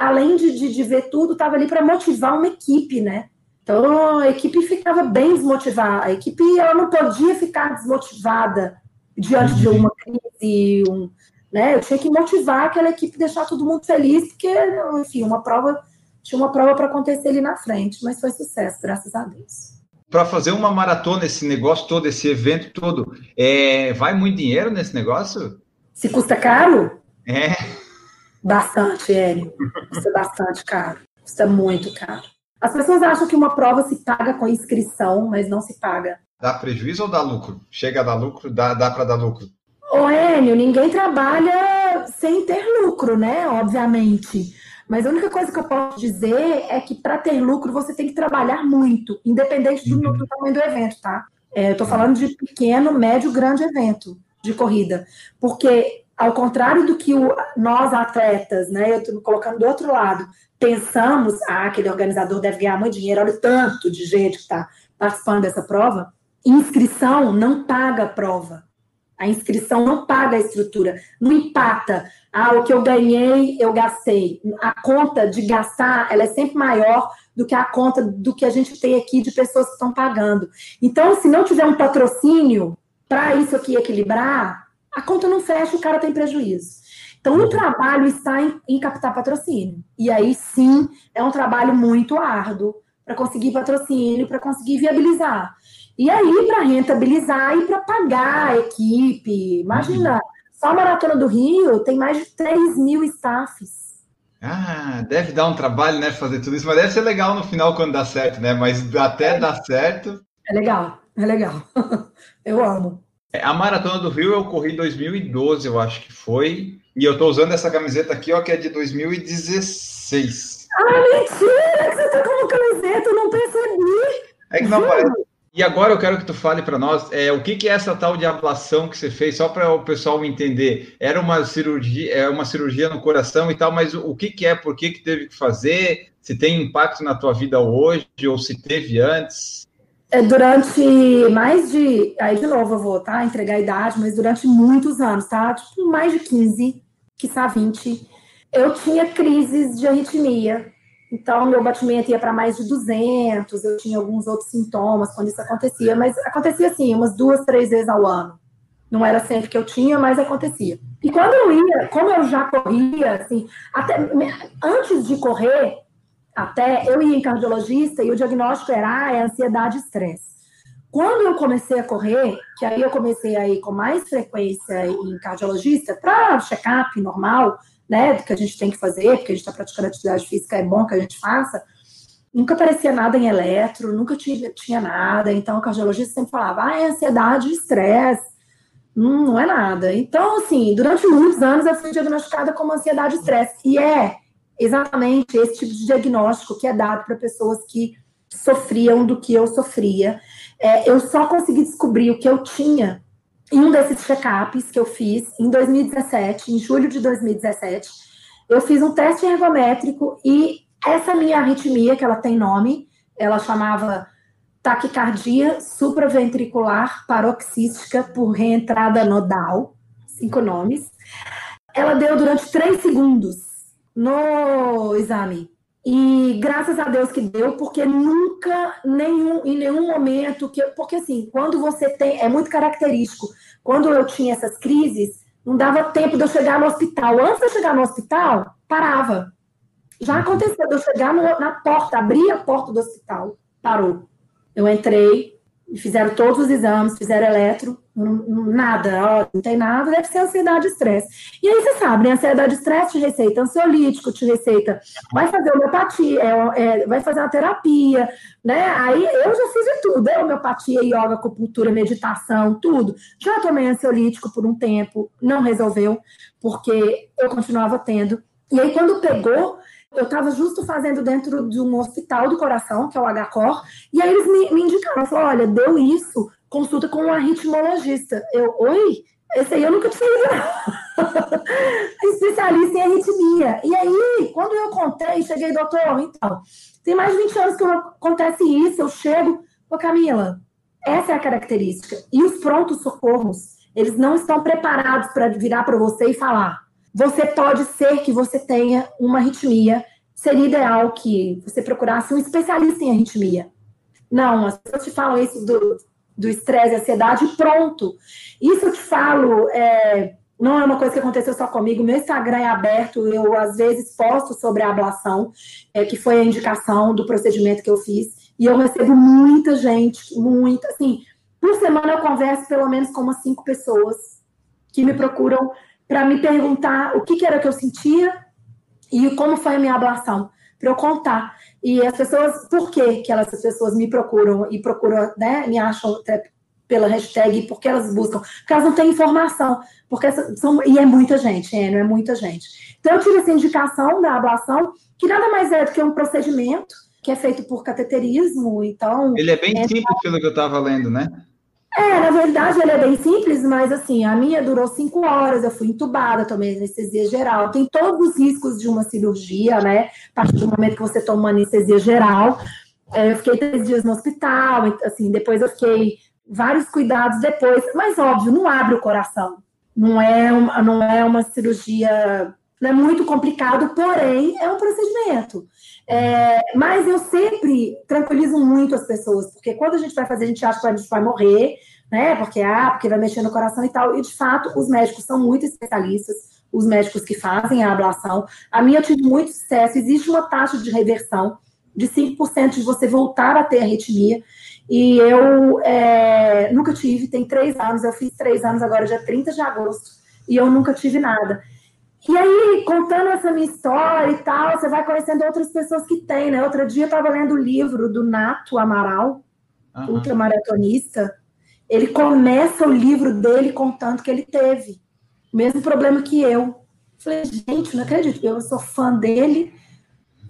S3: além de, de, de ver tudo, estava ali para motivar uma equipe, né? Então a equipe ficava bem desmotivada. A equipe ela não podia ficar desmotivada diante de uma crise, um, né? Eu tinha que motivar aquela equipe, deixar todo mundo feliz, porque, enfim, uma prova tinha uma prova para acontecer ali na frente, mas foi sucesso, graças a Deus.
S2: Para fazer uma maratona, esse negócio todo, esse evento todo, é, vai muito dinheiro nesse negócio?
S3: Se custa caro?
S2: É.
S3: Bastante, Hélio. Custa bastante caro. Custa muito caro. As pessoas acham que uma prova se paga com inscrição, mas não se paga.
S2: Dá prejuízo ou dá lucro? Chega a dar lucro? Dá, dá para dar lucro?
S3: Ô, Enio, ninguém trabalha sem ter lucro, né? Obviamente. Mas a única coisa que eu posso dizer é que para ter lucro você tem que trabalhar muito, independente do, uhum. do tamanho do evento, tá? É, eu estou falando de pequeno, médio, grande evento de corrida. Porque, ao contrário do que o, nós atletas, né? Eu estou colocando do outro lado, pensamos, ah, aquele organizador deve ganhar muito dinheiro, olha o tanto de gente que está participando dessa prova. Inscrição não paga a prova. A inscrição não paga a estrutura, não empata. Ah, o que eu ganhei, eu gastei. A conta de gastar, ela é sempre maior do que a conta do que a gente tem aqui de pessoas que estão pagando. Então, se não tiver um patrocínio para isso aqui equilibrar, a conta não fecha, o cara tem prejuízo. Então, o trabalho está em, em captar patrocínio. E aí sim é um trabalho muito árduo para conseguir patrocínio, para conseguir viabilizar. E aí, para rentabilizar e para pagar a equipe. Imagina, só a Maratona do Rio tem mais de 3 mil staffs.
S2: Ah, deve dar um trabalho, né, fazer tudo isso, mas deve ser legal no final quando dá certo, né? Mas até dar certo.
S3: É legal, é legal. eu amo.
S2: É, a Maratona do Rio eu corri em 2012, eu acho que foi. E eu tô usando essa camiseta aqui, ó, que é de 2016.
S3: Ah, mentira que você tá com uma camiseta, eu não percebi.
S2: É que não aparece E agora eu quero que tu fale para nós é, o que, que é essa tal de ablação que você fez, só para o pessoal entender. Era uma cirurgia, é uma cirurgia no coração e tal, mas o, o que, que é, por que, que teve que fazer, se tem impacto na tua vida hoje, ou se teve antes?
S3: É, durante mais de. Aí, de novo, eu vou tá, entregar a idade, mas durante muitos anos, tá? Tipo, mais de 15, quiçá 20, eu tinha crises de arritmia então, meu batimento ia para mais de 200, eu tinha alguns outros sintomas quando isso acontecia, mas acontecia assim, umas duas, três vezes ao ano. Não era sempre que eu tinha, mas acontecia. E quando eu ia, como eu já corria, assim, até antes de correr, até eu ia em cardiologista e o diagnóstico era ah, é ansiedade e estresse. Quando eu comecei a correr, que aí eu comecei a ir com mais frequência em cardiologista para check-up normal, né, que a gente tem que fazer, porque a gente está praticando atividade física, é bom que a gente faça, nunca aparecia nada em eletro, nunca tinha, tinha nada, então o cardiologista sempre falava, ah, é ansiedade estresse, hum, não é nada. Então, assim, durante muitos anos eu fui diagnosticada como ansiedade e estresse, e é exatamente esse tipo de diagnóstico que é dado para pessoas que sofriam do que eu sofria. É, eu só consegui descobrir o que eu tinha em um desses check-ups que eu fiz em 2017, em julho de 2017, eu fiz um teste ergométrico e essa minha arritmia, que ela tem nome, ela chamava taquicardia supraventricular paroxística por reentrada nodal, cinco nomes. Ela deu durante três segundos no exame. E graças a Deus que deu, porque nunca, nenhum, em nenhum momento, que porque assim, quando você tem, é muito característico, quando eu tinha essas crises, não dava tempo de eu chegar no hospital. Antes de eu chegar no hospital, parava. Já aconteceu de eu chegar no, na porta, abrir a porta do hospital, parou. Eu entrei, fizeram todos os exames, fizeram eletro, nada, ó, não tem nada, deve ser ansiedade e estresse. E aí você sabe, né? Ansiedade e estresse te receita ansiolítico, te receita, vai fazer homeopatia, é, é, vai fazer uma terapia, né? Aí eu já fiz de tudo, é homeopatia, yoga, acupuntura, meditação, tudo. Já tomei ansiolítico por um tempo, não resolveu, porque eu continuava tendo. E aí quando pegou, eu estava justo fazendo dentro de um hospital do coração, que é o HCOR, e aí eles me, me indicaram, falaram, olha, deu isso, consulta com um arritmologista. Eu, oi? Esse aí eu nunca ido. Especialista em arritmia. E aí, quando eu contei, cheguei, doutor, então, tem mais de 20 anos que acontece isso, eu chego, ô Camila, essa é a característica. E os prontos socorros, eles não estão preparados para virar para você e falar, você pode ser que você tenha uma arritmia. Seria ideal que você procurasse um especialista em arritmia. Não, as pessoas te falam isso do, do estresse, ansiedade, pronto. Isso eu te falo, é, não é uma coisa que aconteceu só comigo. Meu Instagram é aberto, eu às vezes posto sobre a ablação, é, que foi a indicação do procedimento que eu fiz, e eu recebo muita gente, muita, assim, por semana eu converso pelo menos com umas cinco pessoas que me procuram para me perguntar o que, que, era que eu sentia e como foi a minha ablação, para eu contar. E as pessoas, por que, que elas, as pessoas me procuram e procuram, né, me acham até pela hashtag, porque elas buscam? Porque elas não têm informação, porque são, e é muita gente, é, não é muita gente. Então eu tive essa indicação da ablação, que nada mais é do que um procedimento que é feito por cateterismo, então...
S2: Ele é bem é, simples pelo que eu estava lendo, né?
S3: É, na verdade ele é bem simples, mas assim, a minha durou cinco horas, eu fui entubada, tomei anestesia geral. Tem todos os riscos de uma cirurgia, né? A partir do momento que você toma uma anestesia geral. É, eu fiquei três dias no hospital, assim, depois eu fiquei vários cuidados depois, mas óbvio, não abre o coração. Não é uma, não é uma cirurgia, não é muito complicado, porém é um procedimento. É, mas eu sempre tranquilizo muito as pessoas, porque quando a gente vai fazer, a gente acha que a gente vai morrer, né? Porque, ah, porque vai mexer no coração e tal. E de fato, os médicos são muito especialistas, os médicos que fazem a ablação. A minha eu tive muito sucesso, existe uma taxa de reversão de 5% de você voltar a ter arritmia. E eu é, nunca tive, tem três anos, eu fiz três anos agora, dia 30 de agosto, e eu nunca tive nada. E aí, contando essa minha história e tal, você vai conhecendo outras pessoas que têm, né? Outro dia eu estava lendo o livro do Nato Amaral, uhum. ultramaratonista. Ele começa o livro dele contando que ele teve o mesmo problema que eu. Falei, gente, não acredito, eu sou fã dele.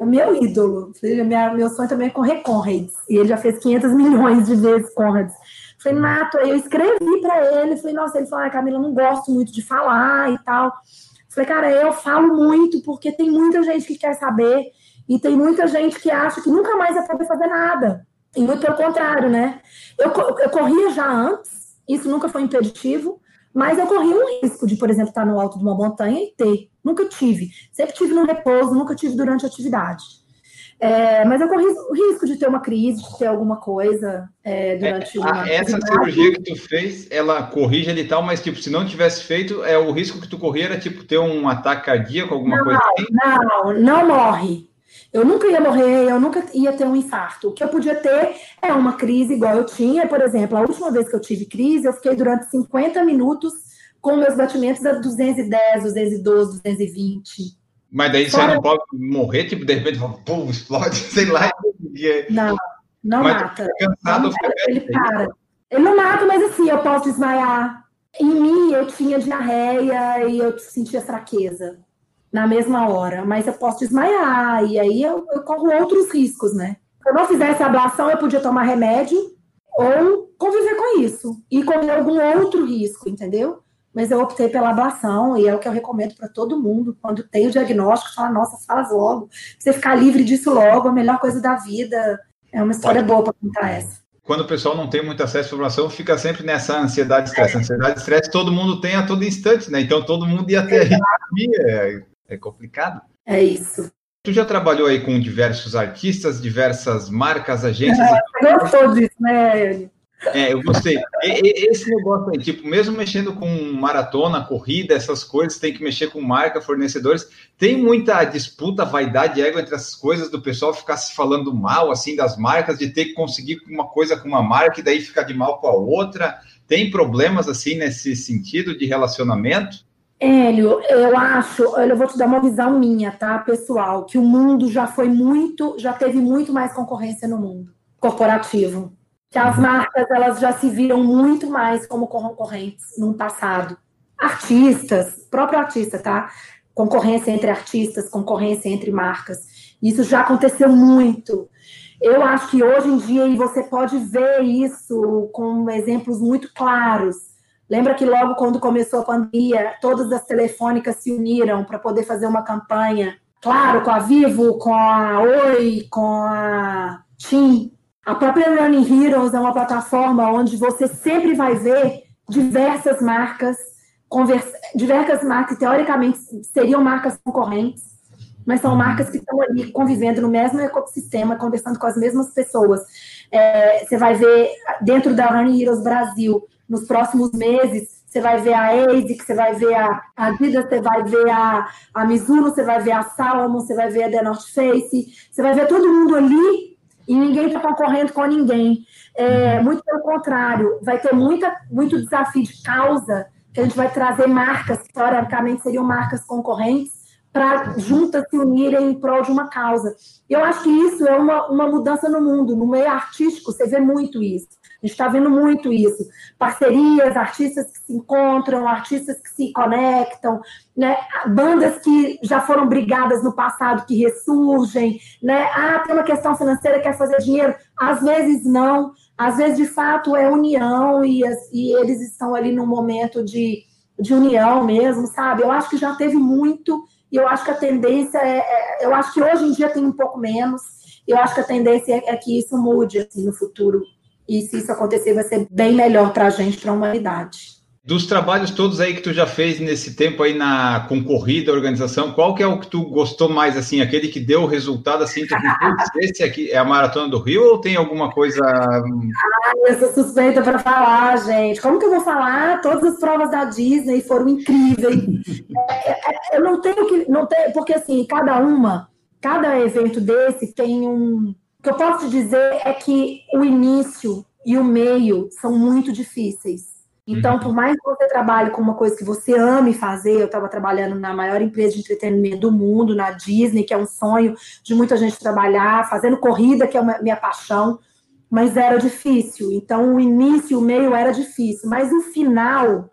S3: o meu ídolo. Minha, meu sonho também é correr Conrads. E ele já fez 500 milhões de vezes Conrads. Falei, Nato, aí eu escrevi para ele. Falei, nossa, ele falou, ah, Camila, não gosto muito de falar e tal. Falei, cara, eu falo muito porque tem muita gente que quer saber e tem muita gente que acha que nunca mais vai poder fazer nada. E muito pelo contrário, né? Eu, eu corria já antes, isso nunca foi impeditivo, mas eu corria um risco de, por exemplo, estar no alto de uma montanha e ter. Nunca tive. Sempre tive no repouso, nunca tive durante a atividade. É, mas eu corri o risco de ter uma crise, de ter alguma coisa é, durante
S2: é, uma Essa cirurgia que tu fez, ela corrige ele e tal, mas tipo, se não tivesse feito, é o risco que tu corria era tipo ter um ataque cardíaco, alguma
S3: não,
S2: coisa
S3: assim? Não, não morre. Eu nunca ia morrer, eu nunca ia ter um infarto. O que eu podia ter é uma crise igual eu tinha, por exemplo, a última vez que eu tive crise, eu fiquei durante 50 minutos com meus batimentos a 210, 212, 220.
S2: Mas daí você não pode morrer, tipo, de repente, pum, explode, sei lá.
S3: Não, não mas mata. Cansado, não ele para. Ele não mata, mas assim, eu posso desmaiar. Em mim, eu tinha diarreia e eu sentia fraqueza na mesma hora, mas eu posso desmaiar, e aí eu, eu corro outros riscos, né? Se eu não fizesse ablação, eu podia tomar remédio ou conviver com isso e correr algum outro risco, entendeu? Mas eu optei pela ablação e é o que eu recomendo para todo mundo. Quando tem o diagnóstico, fala, nossa, faz logo. Você ficar livre disso logo, a melhor coisa da vida. É uma história Pode. boa para contar essa.
S2: Quando o pessoal não tem muito acesso à informação, fica sempre nessa ansiedade, estresse. Ansiedade, estresse, todo mundo tem a todo instante, né? Então todo mundo ia ter é, é complicado.
S3: É isso.
S2: Tu já trabalhou aí com diversos artistas, diversas marcas, agências?
S3: É, gostou disso, né,
S2: é, eu gostei. Esse negócio aí, tipo, mesmo mexendo com maratona, corrida, essas coisas, tem que mexer com marca, fornecedores. Tem muita disputa, vaidade, ego entre essas coisas do pessoal ficar se falando mal, assim, das marcas, de ter que conseguir uma coisa com uma marca e daí ficar de mal com a outra. Tem problemas, assim, nesse sentido de relacionamento?
S3: Hélio, eu acho, eu vou te dar uma visão minha, tá, pessoal, que o mundo já foi muito, já teve muito mais concorrência no mundo corporativo que as marcas elas já se viram muito mais como concorrentes no passado. Artistas, próprio artista, tá? Concorrência entre artistas, concorrência entre marcas. Isso já aconteceu muito. Eu acho que hoje em dia e você pode ver isso com exemplos muito claros. Lembra que logo quando começou a pandemia, todas as telefônicas se uniram para poder fazer uma campanha, claro, com a Vivo, com a Oi, com a TIM, a própria Running Heroes é uma plataforma onde você sempre vai ver diversas marcas, diversas marcas, teoricamente seriam marcas concorrentes, mas são marcas que estão ali convivendo no mesmo ecossistema, conversando com as mesmas pessoas. É, você vai ver dentro da Running Heroes Brasil, nos próximos meses, você vai ver a ASIC, você vai ver a Adidas, você vai ver a, a Mizuno, você vai ver a Salomon, você vai ver a The North Face, você vai ver todo mundo ali e ninguém está concorrendo com ninguém. É, uhum. muito pelo contrário, vai ter muita, muito desafio de causa, que a gente vai trazer marcas, que teoricamente seriam marcas concorrentes, para juntas se unirem em prol de uma causa. Eu acho que isso é uma, uma mudança no mundo, no meio artístico, você vê muito isso. A gente está vendo muito isso. Parcerias, artistas que se encontram, artistas que se conectam, né? bandas que já foram brigadas no passado que ressurgem. Né? Ah, tem uma questão financeira, quer fazer dinheiro? Às vezes não. Às vezes, de fato, é união e, e eles estão ali num momento de, de união mesmo, sabe? Eu acho que já teve muito e eu acho que a tendência é, é, eu acho que hoje em dia tem um pouco menos. Eu acho que a tendência é, é que isso mude assim no futuro e se isso acontecer, vai ser bem melhor para a gente, para a humanidade.
S2: Dos trabalhos todos aí que tu já fez nesse tempo aí na concorrida, organização, qual que é o que tu gostou mais, assim, aquele que deu o resultado, assim, que esse aqui é a Maratona do Rio ou tem alguma coisa...
S3: Ah, eu sou suspeita para falar, gente. Como que eu vou falar? Todas as provas da Disney foram incríveis. É, é, é, eu não tenho que... Não tenho, porque, assim, cada uma, cada evento desse tem um que eu posso dizer é que o início e o meio são muito difíceis. Então, uhum. por mais que você trabalhe com uma coisa que você ame fazer, eu estava trabalhando na maior empresa de entretenimento do mundo, na Disney, que é um sonho de muita gente trabalhar, fazendo corrida, que é uma minha paixão, mas era difícil. Então, o início e o meio era difícil, mas o final,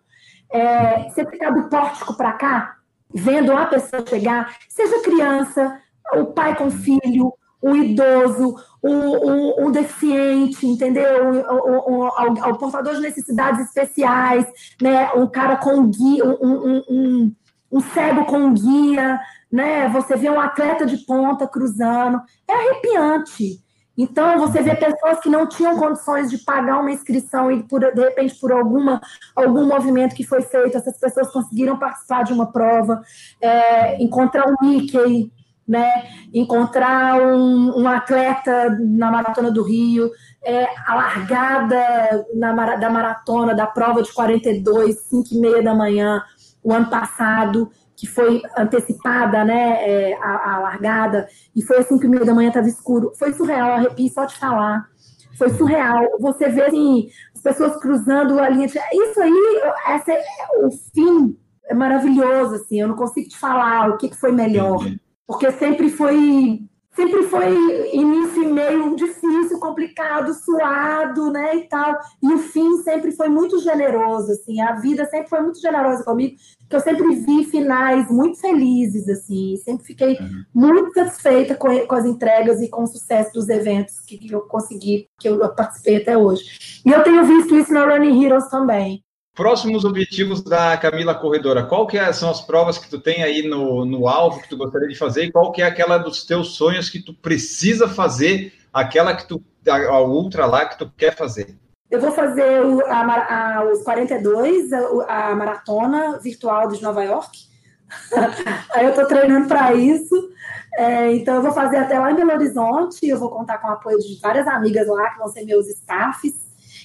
S3: é, você ficar do pórtico para cá, vendo a pessoa chegar, seja criança, o pai com filho, o idoso, o, o, o deficiente, entendeu? O, o, o, o, portador de necessidades especiais, né? Um cara com guia, um, um, um, um cego com guia, né? Você vê um atleta de ponta cruzando, é arrepiante. Então, você vê pessoas que não tinham condições de pagar uma inscrição e, por, de repente, por alguma, algum movimento que foi feito, essas pessoas conseguiram participar de uma prova, é, encontrar um Mickey, né? encontrar um, um, atleta na Maratona do Rio, é, a largada na, da maratona, da prova de 42, 5 e meia da manhã, o ano passado, que foi antecipada, né, é, a, a, largada, e foi às 5 e meia da manhã, estava escuro. Foi surreal, arrepio só de falar. Foi surreal. Você vê, assim, as pessoas cruzando a linha de... Isso aí, essa é, o fim é maravilhoso, assim, eu não consigo te falar o que, que foi melhor. Porque sempre foi sempre foi início e meio difícil, complicado, suado, né, e tal. E o fim sempre foi muito generoso, assim. A vida sempre foi muito generosa comigo, que eu sempre vi finais muito felizes, assim. Sempre fiquei uhum. muito satisfeita com, com, as entregas e com o sucesso dos eventos que, que eu consegui, que eu participei até hoje. E eu tenho visto isso na Running Heroes também.
S2: Próximos objetivos da Camila Corredora, qual que é, são as provas que tu tem aí no, no alvo que tu gostaria de fazer e qual que é aquela dos teus sonhos que tu precisa fazer, aquela que tu, a, ultra lá que tu quer fazer?
S3: Eu vou fazer a, a, os 42, a, a maratona virtual de Nova York. aí eu estou treinando para isso. É, então eu vou fazer até lá em Belo Horizonte, eu vou contar com o apoio de várias amigas lá, que vão ser meus staffs.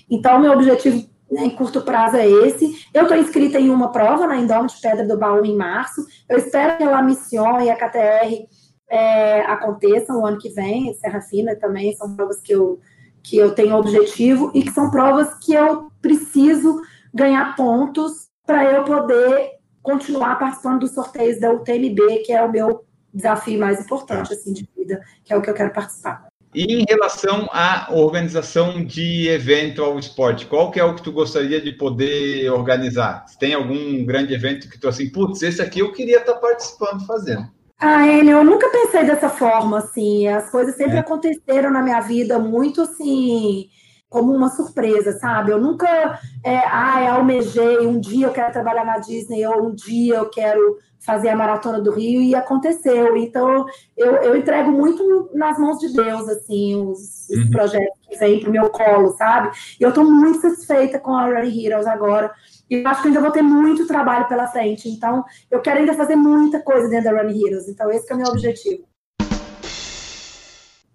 S3: Então, meu objetivo né, em curto prazo é esse. Eu estou inscrita em uma prova na Indômito Pedra do Baú em março. Eu espero que a Mission e a KTR é, aconteçam o ano que vem. Serra Fina também são provas que eu, que eu tenho objetivo e que são provas que eu preciso ganhar pontos para eu poder continuar participando dos sorteios da UTMB, que é o meu desafio mais importante assim de vida, que é o que eu quero participar.
S2: E em relação à organização de evento ao esporte, qual que é o que tu gostaria de poder organizar? Tem algum grande evento que tu assim, putz, esse aqui eu queria estar participando, fazendo?
S3: Ah, Enio, eu nunca pensei dessa forma, assim, as coisas sempre é. aconteceram na minha vida muito, assim, como uma surpresa, sabe? Eu nunca, é, ah, almejei, um dia eu quero trabalhar na Disney, ou um dia eu quero fazer a maratona do Rio e aconteceu. Então eu, eu entrego muito nas mãos de Deus, assim, os, os uhum. projetos que vêm pro meu colo, sabe? E eu estou muito satisfeita com a Running Heroes agora. E acho que ainda vou ter muito trabalho pela frente. Então, eu quero ainda fazer muita coisa dentro da Running Heroes. Então, esse é o meu objetivo.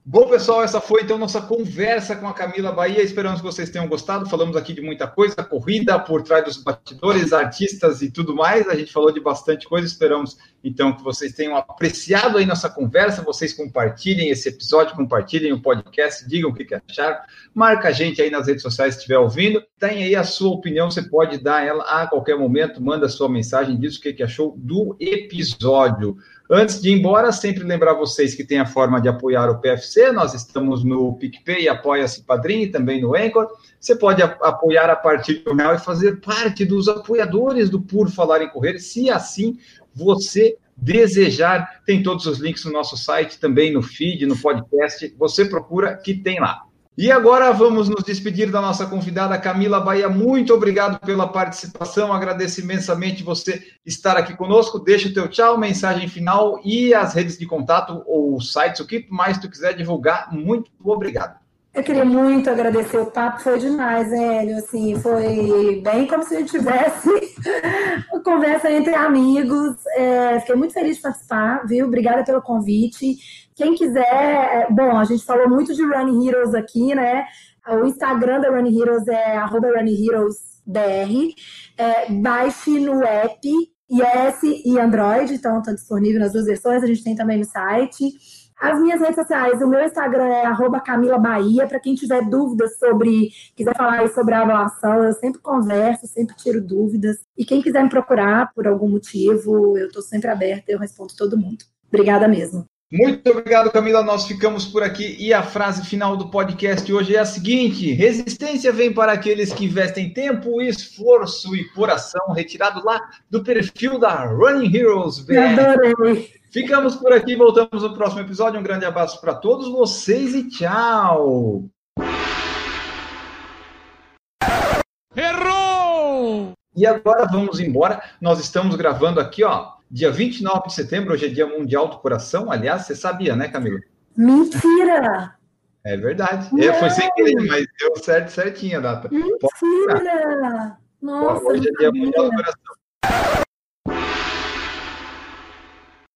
S2: Bom, pessoal, essa foi então nossa conversa com a Camila Bahia. Esperamos que vocês tenham gostado. Falamos aqui de muita coisa, corrida, por trás dos batidores, artistas e tudo mais. A gente falou de bastante coisa. Esperamos então que vocês tenham apreciado aí nossa conversa. Vocês compartilhem esse episódio, compartilhem o podcast, digam o que, acharam. Marca a gente aí nas redes sociais se estiver ouvindo. Tem aí a sua opinião, você pode dar ela a qualquer momento. Manda sua mensagem, diz o que achou do episódio. Antes de ir embora, sempre lembrar vocês que tem a forma de apoiar o PFC. Nós estamos no PicPay, Apoia-se Padrim, também no Anchor. Você pode apoiar a partir do real e fazer parte dos apoiadores do Por Falar em Correr, se assim você desejar. Tem todos os links no nosso site, também no feed, no podcast. Você procura que tem lá. E agora vamos nos despedir da nossa convidada Camila Bahia. Muito obrigado pela participação. Agradeço imensamente você estar aqui conosco. Deixa o teu tchau, mensagem final e as redes de contato ou sites, o que mais tu quiser divulgar. Muito obrigado.
S3: Eu queria muito agradecer o papo, foi demais, Hélio, assim, foi bem como se a gente tivesse uma conversa entre amigos, é, fiquei muito feliz de participar, viu, obrigada pelo convite, quem quiser, é, bom, a gente falou muito de Running Heroes aqui, né, o Instagram da Running Heroes é arroba Running Heroes BR, é, baixe no app, iOS e Android, então está disponível nas duas versões, a gente tem também no site, as minhas redes sociais, o meu Instagram é Camila Bahia. Para quem tiver dúvidas sobre, quiser falar sobre a avaliação, eu sempre converso, sempre tiro dúvidas. E quem quiser me procurar por algum motivo, eu estou sempre aberta, eu respondo todo mundo. Obrigada mesmo.
S2: Muito obrigado, Camila. Nós ficamos por aqui. E a frase final do podcast hoje é a seguinte: resistência vem para aqueles que investem tempo, esforço e coração, retirado lá do perfil da Running Heroes.
S3: BR. Adorei.
S2: Ficamos por aqui, voltamos no próximo episódio. Um grande abraço para todos vocês e tchau.
S4: Errou!
S2: E agora vamos embora. Nós estamos gravando aqui, ó, dia 29 de setembro, hoje é Dia Mundial do Coração. Aliás, você sabia, né, Camila?
S3: Mentira!
S2: É verdade. É, foi sem querer, mas deu certo certinho a data.
S3: Mentira! Nossa,
S2: hoje é Dia Mundial do Coração.